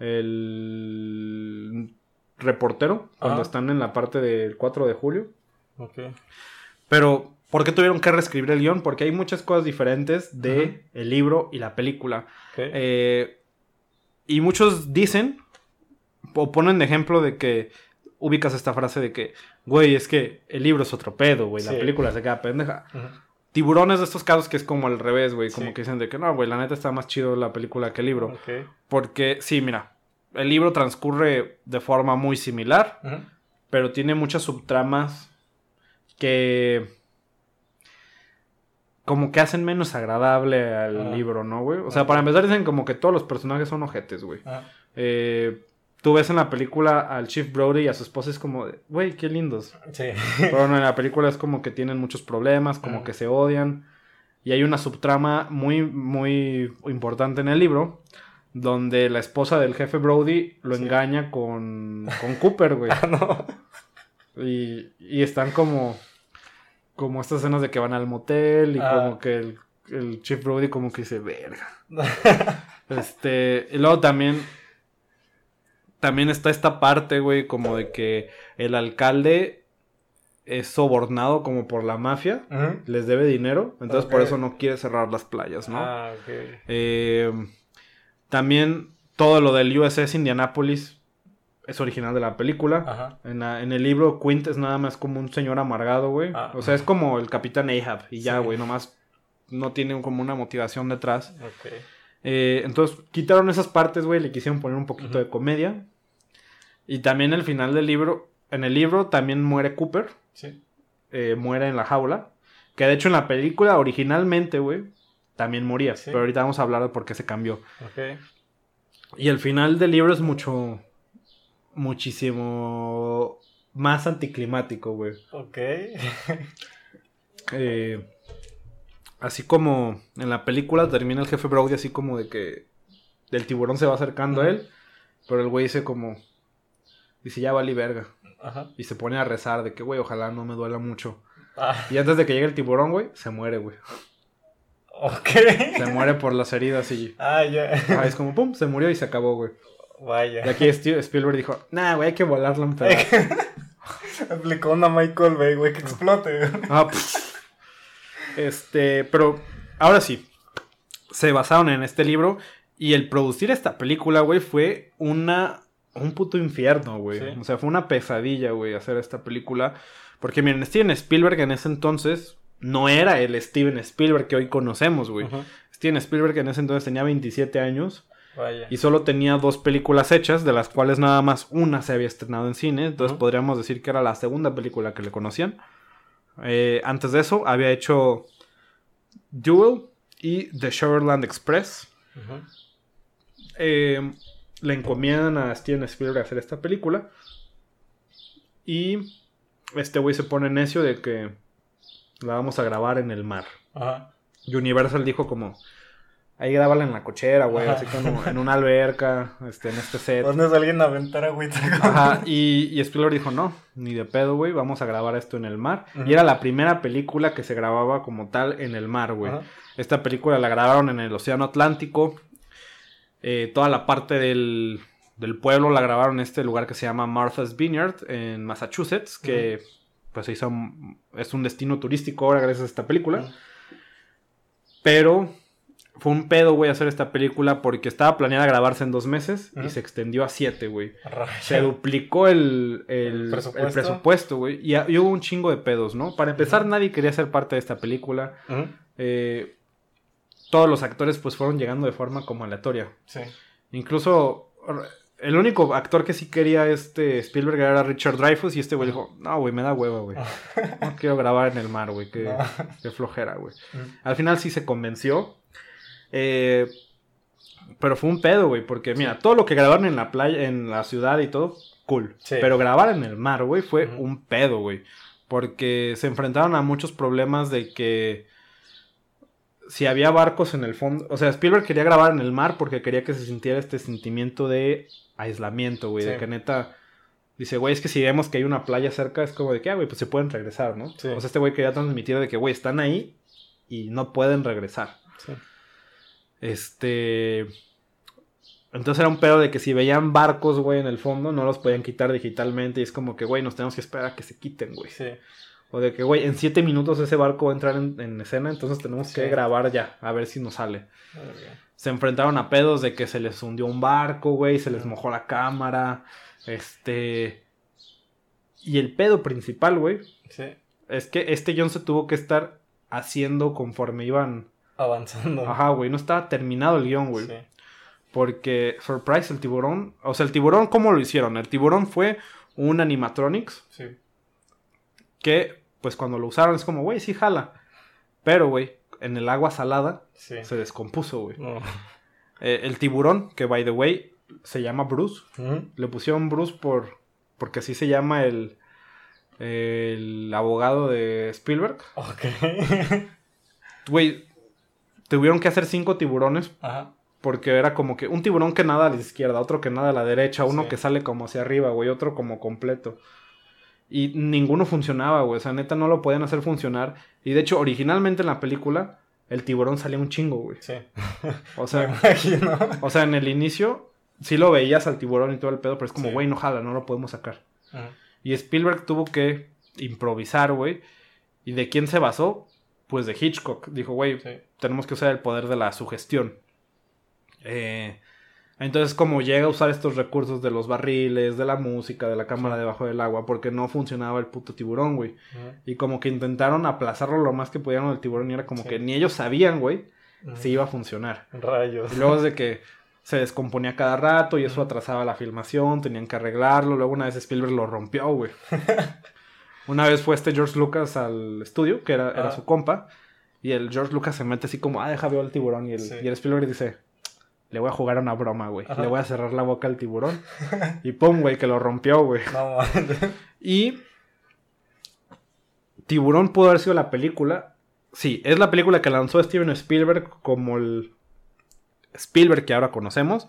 el reportero cuando Ajá. están en la parte del 4 de julio. ok. Pero, ¿por qué tuvieron que reescribir el guion? Porque hay muchas cosas diferentes de el libro y la película. Eh, y muchos dicen, o ponen de ejemplo de que ubicas esta frase de que, güey, es que el libro es otro pedo, güey, la película se queda pendeja. Ujú. Tiburones de estos casos que es como al revés, güey, como Sí. que dicen de que no, güey, la neta está más chido la película que el libro. Ok. Porque, sí, mira, el libro transcurre de forma muy similar, Ujú. pero tiene muchas subtramas que como que hacen menos agradable al Ah. libro, ¿no, güey? O sea, para empezar dicen como que todos los personajes son ojetes, güey. Ah, Eh, tú ves en la película al Chief Brody y a su esposa es como, güey, qué lindos. Sí. Pero no, en la película es como que tienen muchos problemas, como que se odian. Y hay una subtrama muy, muy importante en el libro, donde la esposa del jefe Brody lo Sí. engaña con, con Cooper, güey. <laughs> Ah, no. Y, y están como, como estas escenas de que van al motel y Ah. como que el, el Chief Brody como que dice, verga. <laughs> este, y luego también, también está esta parte, güey, como de que el alcalde es sobornado como por la mafia, les debe dinero, entonces por eso no quiere cerrar las playas, ¿no? Ah, ok. Eh, también todo lo del USS Indianapolis es original de la película. Ajá. En, la- en el libro, Quint es nada más como un señor amargado, güey. Ah. O sea, es como el capitán Ahab y ya, Sí. güey, nomás no tiene como una motivación detrás. Eh, entonces, quitaron esas partes, güey, le quisieron poner un poquito de comedia. Y también el final del libro, en el libro también muere Cooper, Sí. eh, muere en la jaula. Que de hecho en la película originalmente, güey, también moría. Sí. Pero ahorita vamos a hablar de por qué se cambió. Y el final del libro es mucho, muchísimo más anticlimático, güey. Ok. Eh, así como en la película termina el jefe Brody así como de que el tiburón se va acercando a él, pero el güey dice como, dice ya vale verga. Ajá. Y se pone a rezar de que, güey, ojalá no me duela mucho. Ah, Y antes de que llegue el tiburón, güey, se muere, güey. ok. Se muere por las heridas y... Ah, ya. Ah, es como, pum, se murió y se acabó, güey. Vaya. Y aquí Steve- Spielberg dijo, nah, güey, hay que volarlo un pedazo. <laughs> Aplicó una Michael Bay, güey, que explote. Ah. Este, pero ahora sí, se basaron en este libro y el producir esta película, güey, fue una un puto infierno, güey. Sí. O sea, fue una pesadilla, güey, hacer esta película. Porque miren, Steven Spielberg en ese entonces no era el Steven Spielberg que hoy conocemos, güey. Steven Spielberg en ese entonces tenía 27 años Vaya. y solo tenía dos películas hechas, de las cuales nada más una se había estrenado en cine. Entonces podríamos decir que era la segunda película que le conocían. Eh, antes de eso había hecho Duel y The Showerland Express. Eh, le encomiendan a Steven Spielberg hacer esta película. Y este güey se pone necio de que la vamos a grabar en el mar. Ajá. Y Universal dijo como, ahí grábala en la cochera, güey, Ajá. así como en una alberca, este, en este set. ¿Dónde es alguien a aventar agüita? Ajá, y, y Spielberg dijo, no, ni de pedo, güey, vamos a grabar esto en el mar. Y era la primera película que se grababa como tal en el mar, güey. Esta película la grabaron en el Océano Atlántico. Eh, toda la parte del, del pueblo la grabaron en este lugar que se llama Martha's Vineyard en Massachusetts, que pues se hizo un- es un destino turístico ahora gracias a esta película. Pero fue un pedo, güey, hacer esta película porque estaba planeada grabarse en dos meses y se extendió a siete, güey. Se duplicó el, el, ¿El el presupuesto? güey. Y, y hubo un chingo de pedos, ¿no? Para empezar, nadie quería ser parte de esta película. Eh, todos los actores pues fueron llegando de forma como aleatoria. Sí. Incluso el único actor que sí quería este Spielberg era Richard Dreyfuss y este güey dijo, no, güey, me da hueva, güey. <laughs> No quiero grabar en el mar, güey, qué, No. qué flojera, güey. Al final sí se convenció. Eh, pero fue un pedo, güey, porque mira, todo lo que grabaron en la playa, en la ciudad y todo, cool. Sí. Pero grabar en el mar, güey, fue un pedo, güey. Porque se enfrentaron a muchos problemas de que si había barcos en el fondo, o sea, Spielberg quería grabar en el mar porque quería que se sintiera este sentimiento de aislamiento, güey, de que neta dice, güey, es que si vemos que hay una playa cerca es como de que, ah, güey, pues se pueden regresar, ¿no? Sí. O sea, este güey quería transmitir de que, güey, están ahí y no pueden regresar. Sí. Este. Entonces era un pedo de que si veían barcos, güey, en el fondo, no los podían quitar digitalmente. Y es como que, güey, nos tenemos que esperar a que se quiten, güey. Sí. O de que, güey, en siete minutos ese barco va a entrar en, en escena, entonces tenemos que grabar ya, a ver si nos sale. Se enfrentaron a pedos de que se les hundió un barco, güey, se les mojó la cámara. Este. Y el pedo principal, güey, Sí. es que este John se tuvo que estar haciendo conforme iban. Avanzando. Ajá, güey, no estaba terminado el guion, güey. Sí. Porque, surprise, el tiburón. O sea, el tiburón, ¿cómo lo hicieron? El tiburón fue un animatronics Sí. que, pues cuando lo usaron es como, güey, sí jala. Pero, güey, en el agua salada Sí. se descompuso, güey. No. Eh, el tiburón, que by the way, se llama Bruce. Le pusieron Bruce por. Porque así se llama el. El abogado de Spielberg. Ok. <laughs> Güey, tuvieron que hacer cinco tiburones Ajá. Porque era como que un tiburón que nada a la izquierda, otro que nada a la derecha, uno Sí. que sale como hacia arriba, güey, otro como completo. Y ninguno funcionaba, güey. O sea, neta no lo podían hacer funcionar. Y de hecho, originalmente en la película, el tiburón salía un chingo, güey. Sí. O <laughs> sea, o sea, en el inicio sí lo veías al tiburón y todo el pedo, pero es como, Sí. güey, no jala, no lo podemos sacar. Y Spielberg tuvo que improvisar, güey. ¿Y de quién se basó? Pues de Hitchcock. Dijo, güey, Sí. tenemos que usar el poder de la sugestión. Eh, entonces, como llega a usar estos recursos de los barriles, de la música, de la cámara debajo del agua, porque no funcionaba el puto tiburón, güey. Y como que intentaron aplazarlo lo más que pudieron del tiburón y era como Sí. que ni ellos sabían, güey, si iba a funcionar. Rayos. Y luego es de que se descomponía cada rato y eso atrasaba la filmación, tenían que arreglarlo. Luego una vez Spielberg lo rompió, güey. <laughs> una vez fue este George Lucas al estudio, que era, era Ah. su compa, y el George Lucas se mete así como, ah, deja veo al tiburón. Y el, Sí. y el Spielberg dice, le voy a jugar una broma, güey. Le voy a cerrar la boca al tiburón. <laughs> y pum, güey, que lo rompió, güey. No. Y Tiburón pudo haber sido la película. Sí, es la película que lanzó Steven Spielberg como el Spielberg que ahora conocemos.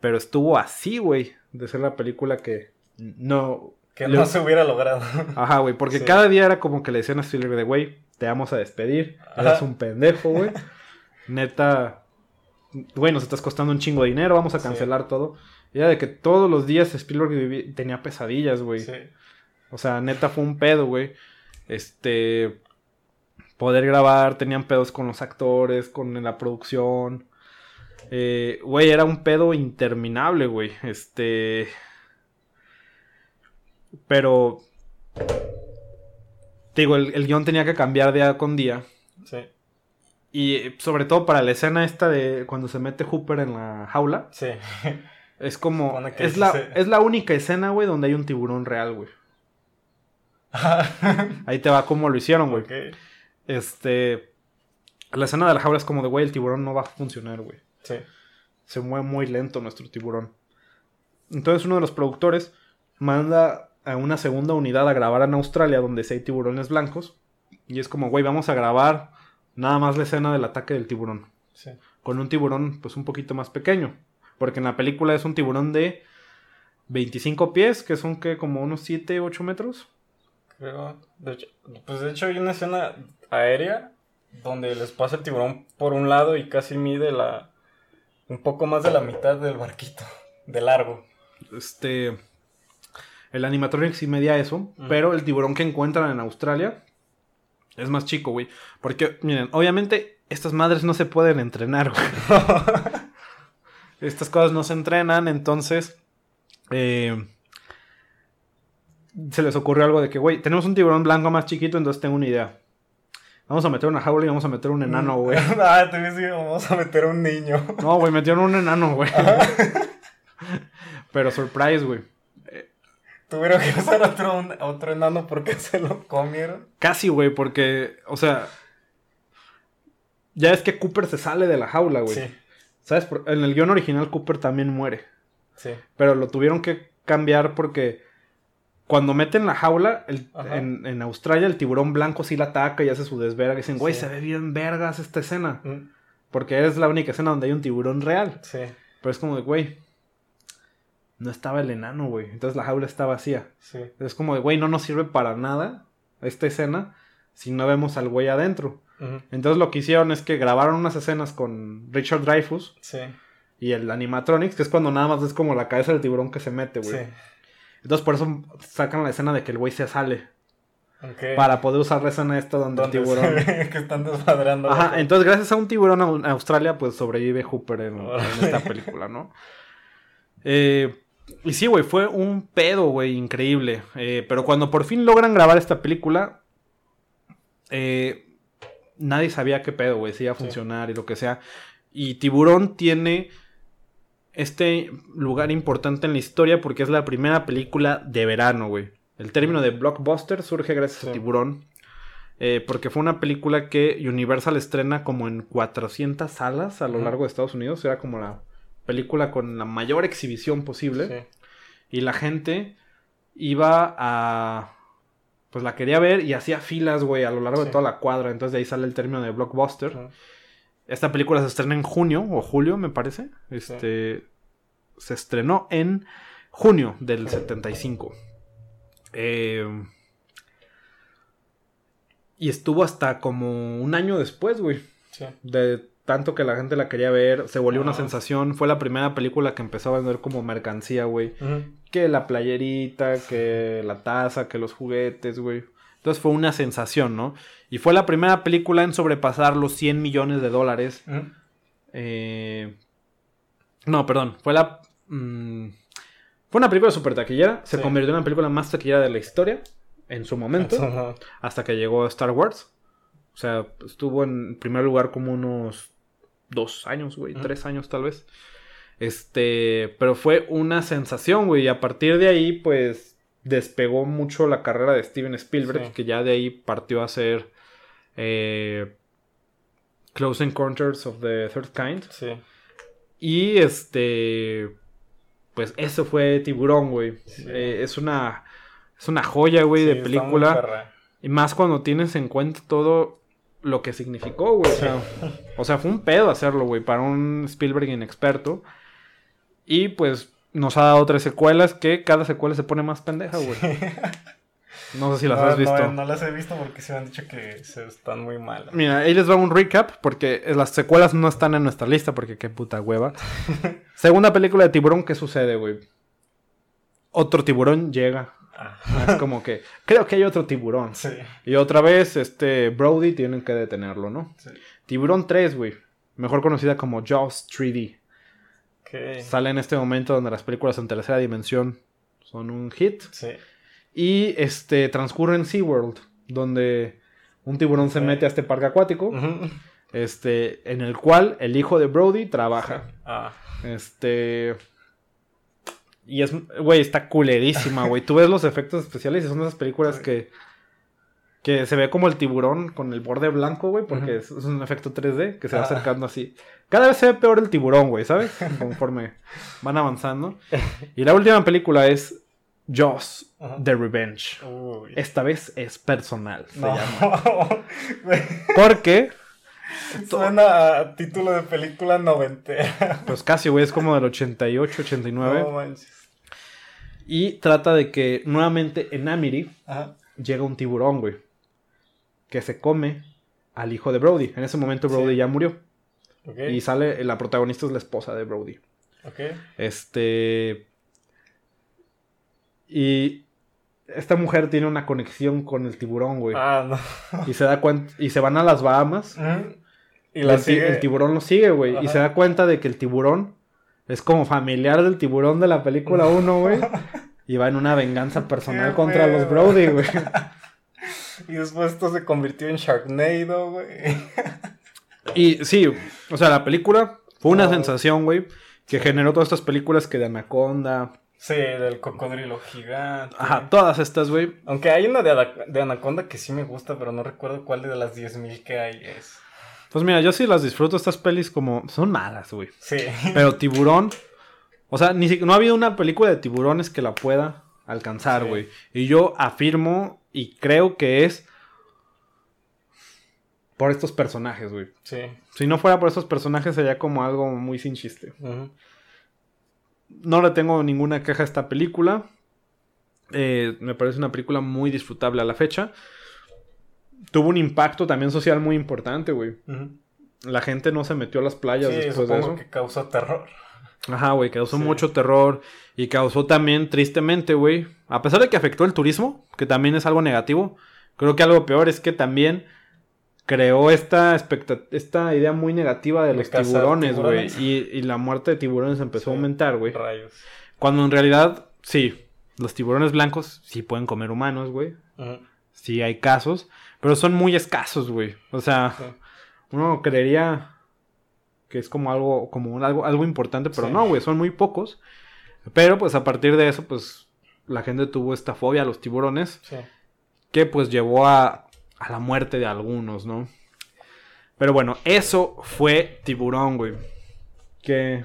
Pero estuvo así, güey, de ser la película que no... Que le- no se hubiera logrado. <laughs> Ajá, güey, porque Sí. cada día era como que le decían a Spielberg de, güey, te vamos a despedir. Eres un pendejo, güey. Neta, güey, nos estás costando un chingo de dinero, vamos a Sí. cancelar todo. Y era de que todos los días Spielberg tenía pesadillas, güey. Sí. O sea, neta fue un pedo, güey. Este. Poder grabar, tenían pedos con los actores, con la producción. Eh, Güey, era un pedo interminable, güey. Este. Pero. Te digo, el, el guion tenía que cambiar día con día. Sí. Y sobre todo para la escena esta de cuando se mete Hooper en la jaula. Sí. Es como. Es la, se- es la única escena, güey, donde hay un tiburón real, güey. <laughs> Ahí te va cómo lo hicieron, güey. Este. La escena de la jaula es como de, güey, el tiburón no va a funcionar, güey. Sí. Se mueve muy lento nuestro tiburón. Entonces uno de los productores manda a una segunda unidad a grabar en Australia donde sí hay tiburones blancos. Y es como, güey, vamos a grabar nada más la escena del ataque del tiburón. Sí. Con un tiburón, pues un poquito más pequeño. Porque en la película es un tiburón de 25 pies, que son que como unos 7, 8 metros. Creo. De hecho, pues de hecho hay una escena aérea donde les pasa el tiburón por un lado y casi mide la. un poco más de la mitad del barquito. De largo. Este. El animatronic sí medía eso, pero el tiburón que encuentran en Australia es más chico, güey. Porque, miren, obviamente estas madres no se pueden entrenar, güey. <laughs> Estas cosas no se entrenan, entonces. eh, se les ocurrió algo de que, güey, tenemos un tiburón blanco más chiquito, entonces tengo una idea. Vamos a meter una jaula y vamos a meter un enano, güey. <laughs> ah, te dije, vamos a meter un niño. No, güey, metieron un enano, güey. <laughs> Pero surprise, güey. Tuvieron que usar otro, un- otro enano porque <laughs> se lo comieron. Casi, güey, porque, o sea, ya es que Cooper se sale de la jaula, güey. Sí, ¿Sabes? En el guion original Cooper también muere, sí. pero lo tuvieron que cambiar porque cuando meten la jaula, el- en, en Australia el tiburón blanco sí la ataca y hace su desverga. Y dicen, güey, Sí. se ve bien vergas esta escena. Mm, Porque es la única escena donde hay un tiburón real. Sí, Pero es como de, güey, no estaba el enano, güey. Entonces la jaula está vacía. sí. Es como de, güey, no nos sirve para nada esta escena si no vemos al güey adentro. Entonces lo que hicieron es que grabaron unas escenas con Richard Dreyfuss Sí, y el animatronics, que es cuando nada más es como la cabeza del tiburón que se mete, güey. sí. Entonces por eso sacan la escena de que el güey se sale. Ok. Para poder usar la escena esta donde, el tiburón... <laughs> que están desmadrando. Ajá, entonces gracias a un tiburón en Australia, pues sobrevive Hooper en, <laughs> en esta película, ¿no? Eh, y sí, güey, fue un pedo, güey, increíble. Eh, pero cuando por fin logran grabar esta película, eh, nadie sabía qué pedo, güey, si iba a Sí. funcionar y lo que sea. Y Tiburón tiene este lugar importante en la historia porque es la primera película de verano, güey. El término de blockbuster surge gracias a. Tiburón. eh, porque fue una película que Universal estrena como en 400 salas a lo largo de Estados Unidos. Era como la película con la mayor exhibición posible. Sí. Y la gente iba a. Pues la quería ver y hacía filas, güey, a lo largo de toda la cuadra. Entonces de ahí sale el término de blockbuster. Esta película se estrena en junio o julio, me parece. Este. Se estrenó en junio del 75. Eh, y estuvo hasta como un año después, güey. Sí. De tanto que la gente la quería ver, se volvió una sensación. Fue la primera película que empezó a vender como mercancía, güey. Que la playerita, que la taza, que los juguetes, güey. Entonces fue una sensación, ¿no? Y fue la primera película en sobrepasar los 100 millones de dólares. Eh, No, perdón. Fue la. mm, Fue una película super taquillera. Se Sí. convirtió en la película más taquillera de la historia. En su momento. Hasta que llegó Star Wars. O sea, estuvo en primer lugar como unos dos años, güey. Tres años tal vez. Este. Pero fue una sensación, güey. Y a partir de ahí, pues. Despegó mucho la carrera de Steven Spielberg. Sí. Que ya de ahí partió a hacer. eh, Close Encounters of the Third Kind. Sí. Y este. Pues eso fue Tiburón, güey. Sí. Eh, es una. Es una joya, güey, de película. Y más cuando tienes en cuenta todo lo que significó, güey. O, sea, o sea, fue un pedo hacerlo, güey, para un Spielberg inexperto. Y pues nos ha dado tres secuelas que cada secuela se pone más pendeja, güey. No sé si las no, has visto. No, no las he visto porque se me han dicho que se están muy malas. Mira, ahí les va un recap porque las secuelas no están en nuestra lista porque qué puta hueva. <laughs> Segunda película de tiburón, ¿qué sucede, güey? Otro tiburón llega. Es como que creo que hay otro tiburón. sí. Y otra vez, este Brody tienen que detenerlo, ¿no? sí. Tiburón 3, güey. Mejor conocida como Jaws 3D. Ok. Sale en este momento donde las películas en tercera dimensión son un hit. Sí. Y este transcurre en SeaWorld, donde un tiburón se mete a este parque acuático. Este, en el cual el hijo de Brody trabaja. Ah, Este. Y es, güey, está culerísima, güey. Tú ves los efectos especiales y son esas películas que. Que se ve como el tiburón con el borde blanco, güey, porque es, es un efecto 3D que se va Ah. acercando así. Cada vez se ve peor el tiburón, güey, ¿sabes? Conforme van avanzando. Y la última película es Jaws. The Revenge. uy. Esta vez es personal, se No. llama. <laughs> Porque, <laughs> Suena a título de película noventera. <laughs> pues casi, güey, es como del 88, 89. No manches. Y trata de que nuevamente en Amity Ajá. llega un tiburón, güey. Que se come al hijo de Brody. En ese momento Brody Sí. ya murió. Y sale, la protagonista es la esposa de Brody. Ok. Este. Y esta mujer tiene una conexión con el tiburón, güey. Ah, no. Y se da cuenta. Y se van a las Bahamas. Ujú. Y la el, ti- sigue. el tiburón lo sigue, güey. Y se da cuenta de que el tiburón es como familiar del tiburón de la película 1, güey. <laughs> Y va en una venganza personal Qué contra los. Brody, güey. <laughs> Y después esto se convirtió en Sharknado, güey. <laughs> Y sí, o sea, la película fue una No. sensación, güey, que generó todas estas películas que de Anaconda, Sí, del cocodrilo gigante. ajá, todas estas, güey. Aunque hay una de, de Anaconda que sí me gusta, pero no recuerdo cuál de las 10.000 que hay es. Pues mira, yo sí las disfruto estas pelis como son malas, güey. Sí. Pero Tiburón, o sea, ni no ha habido una película de tiburones que la pueda alcanzar, Sí. güey. Y yo afirmo y creo que es por estos personajes, güey. Sí. Si no fuera por estos personajes sería como algo muy sin chiste. No le tengo ninguna queja a esta película. Eh, me parece una película muy disfrutable a la fecha. Tuvo un impacto también social muy importante, güey. La gente no se metió a las playas Sí, después de eso. que causó terror. Ajá, güey, causó Sí. mucho terror y causó también, tristemente, güey, a pesar de que afectó el turismo, que también es algo negativo, creo que algo peor es que también creó esta, esta idea muy negativa de De los tiburones, güey, y, y la muerte de tiburones empezó a aumentar, güey. Rayos. Cuando en realidad, sí, los tiburones blancos sí pueden comer humanos, güey. Ujú. Sí hay casos, pero son muy escasos, güey. O sea, Sí. uno creería que es como algo, como un- algo, algo importante, pero Sí. no, güey, son muy pocos. Pero pues a partir de eso, pues la gente tuvo esta fobia a los tiburones, Sí. que pues llevó a, a la muerte de algunos, ¿no? Pero bueno, eso fue tiburón, güey. ¿Qué?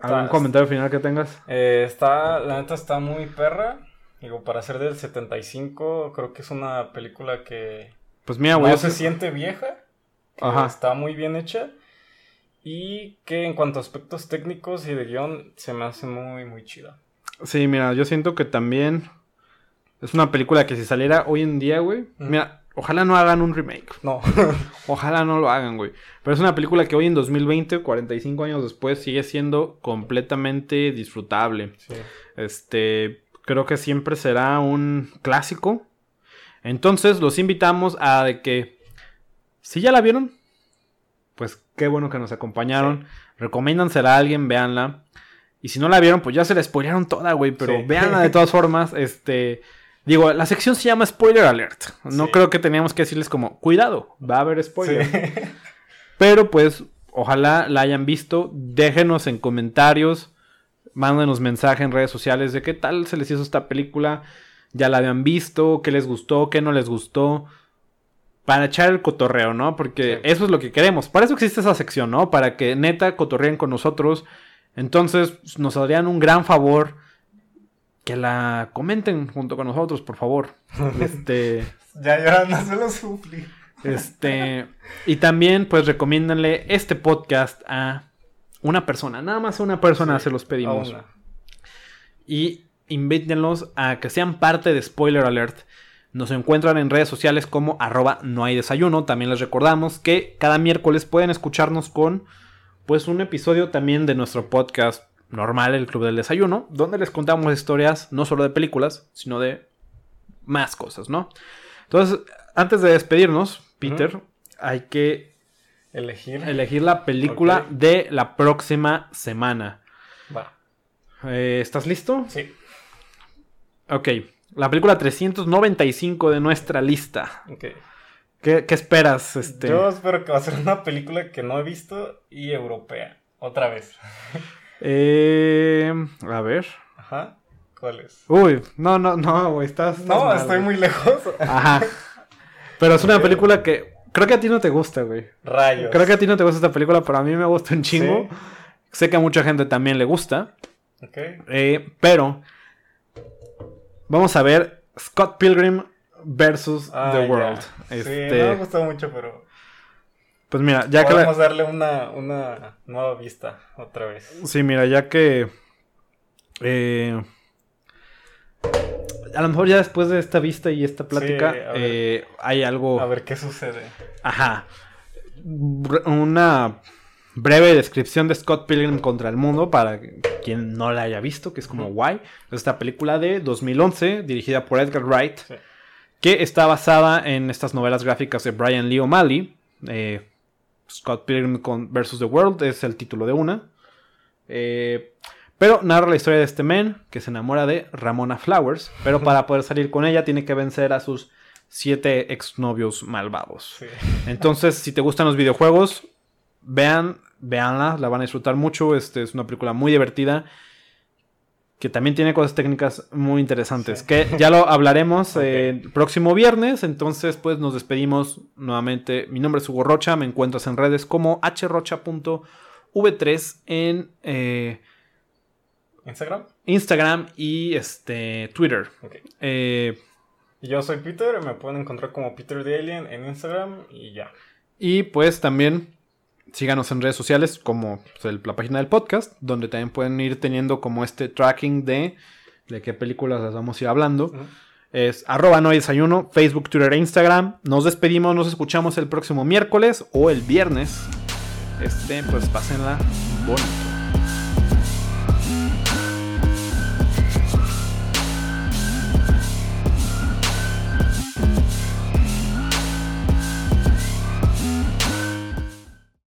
¿Algún comentario final que tengas? Eh, está, la neta está muy perra. Digo, para ser del 75, creo que es una película que Pues mira, güey. no se siente vieja. que Ajá. Está muy bien hecha. Y que en cuanto a aspectos técnicos y de guion, se me hace muy, muy chida. Sí, mira, yo siento que también es una película que si saliera hoy en día, güey. Mira, Ojalá no hagan un remake. No. <laughs> Ojalá no lo hagan, güey. Pero es una película que hoy en 2020, 45 años después, sigue siendo completamente disfrutable. Sí. Este, creo que siempre será un clásico. Entonces, los invitamos a de que, si ya la vieron, pues qué bueno que nos acompañaron. Recomiéndansela a alguien, véanla. Y si no la vieron, pues ya se la spoilearon toda, güey. Pero Sí. véanla de <laughs> todas formas. Este. Digo, la sección se llama Spoiler Alert. No Sí. creo que teníamos que decirles como, cuidado, va a haber spoiler. Sí. Pero pues, ojalá la hayan visto. Déjenos en comentarios. Mándenos mensaje en redes sociales de qué tal se les hizo esta película. Ya la habían visto, qué les gustó, qué no les gustó. Para echar el cotorreo, ¿no? Porque Sí. eso es lo que queremos. Para eso existe esa sección, ¿no? Para que neta cotorreen con nosotros. Entonces, nos harían un gran favor que la comenten junto con nosotros, por favor. <laughs> Este. Ya llorando se lo suplí. Este. Y también, pues, recomiéndanle este podcast a una persona. Nada más a una persona Sí, se los pedimos. Y invítenlos a que sean parte de Spoiler Alert. Nos encuentran en redes sociales como arroba no hay desayuno. También les recordamos que cada miércoles pueden escucharnos con pues un episodio también de nuestro podcast normal, el Club del Desayuno, donde les contamos historias no solo de películas, sino de más cosas, ¿no? Entonces, antes de despedirnos, Peter, hay que Elegir. elegir la película de la próxima semana. Va. Eh, ¿Estás listo? Sí. Ok, la película 395 de nuestra lista. Ok. ¿Qué, qué esperas? Este? Yo espero que va a ser una película que no he visto y europea. Otra vez. Eh, a ver. Ajá. ¿Cuál es? Uy, no, no, no, güey, estás, estás No, mal, estoy güey. muy lejos. Ajá. Pero es una película que creo que a ti no te gusta, güey. Rayos. Creo que a ti no te gusta esta película, pero a mí me gusta un chingo. Sí. Sé que a mucha gente también le gusta. Ok. Eh, pero vamos a ver Scott Pilgrim versus Ah, The ya. World. Sí, Este, no me gustó mucho, pero Pues mira, ya que la- podemos darle una, una nueva vista otra vez. Sí, mira, ya que. eh, a lo mejor ya después de esta vista y esta plática, Sí, a ver. eh, hay algo. A ver qué sucede. Ajá. Una breve descripción de Scott Pilgrim contra el mundo para quien no la haya visto, que es como guay. Es esta película de 2011, dirigida por Edgar Wright, Sí. que está basada en estas novelas gráficas de Brian Lee O'Malley. Eh, Scott Pilgrim versus the World es el título de una. Eh, pero narra la historia de este men que se enamora de Ramona Flowers, pero para poder salir con ella tiene que vencer a sus siete exnovios malvados. Sí. Entonces, si te gustan los videojuegos, vean, veanla, la van a disfrutar mucho. Este es una película muy divertida. Que también tiene cosas técnicas muy interesantes. Sí. Que ya lo hablaremos <laughs> eh, el próximo viernes. Entonces, pues nos despedimos nuevamente. Mi nombre es Hugo Rocha. Me encuentras en redes como hrocha.v3 en eh, ¿Instagram? Instagram y este, Twitter. Eh, Y Yo soy Peter, me pueden encontrar como Peter the Alien en Instagram y ya. Y pues también síganos en redes sociales como pues, el- la página del podcast, donde también pueden ir teniendo como este tracking de, de qué películas las vamos a ir hablando. Es arroba no hay desayuno, Facebook, Twitter e Instagram. Nos despedimos, nos escuchamos el próximo miércoles o el viernes. Este, pues pásenla bonito.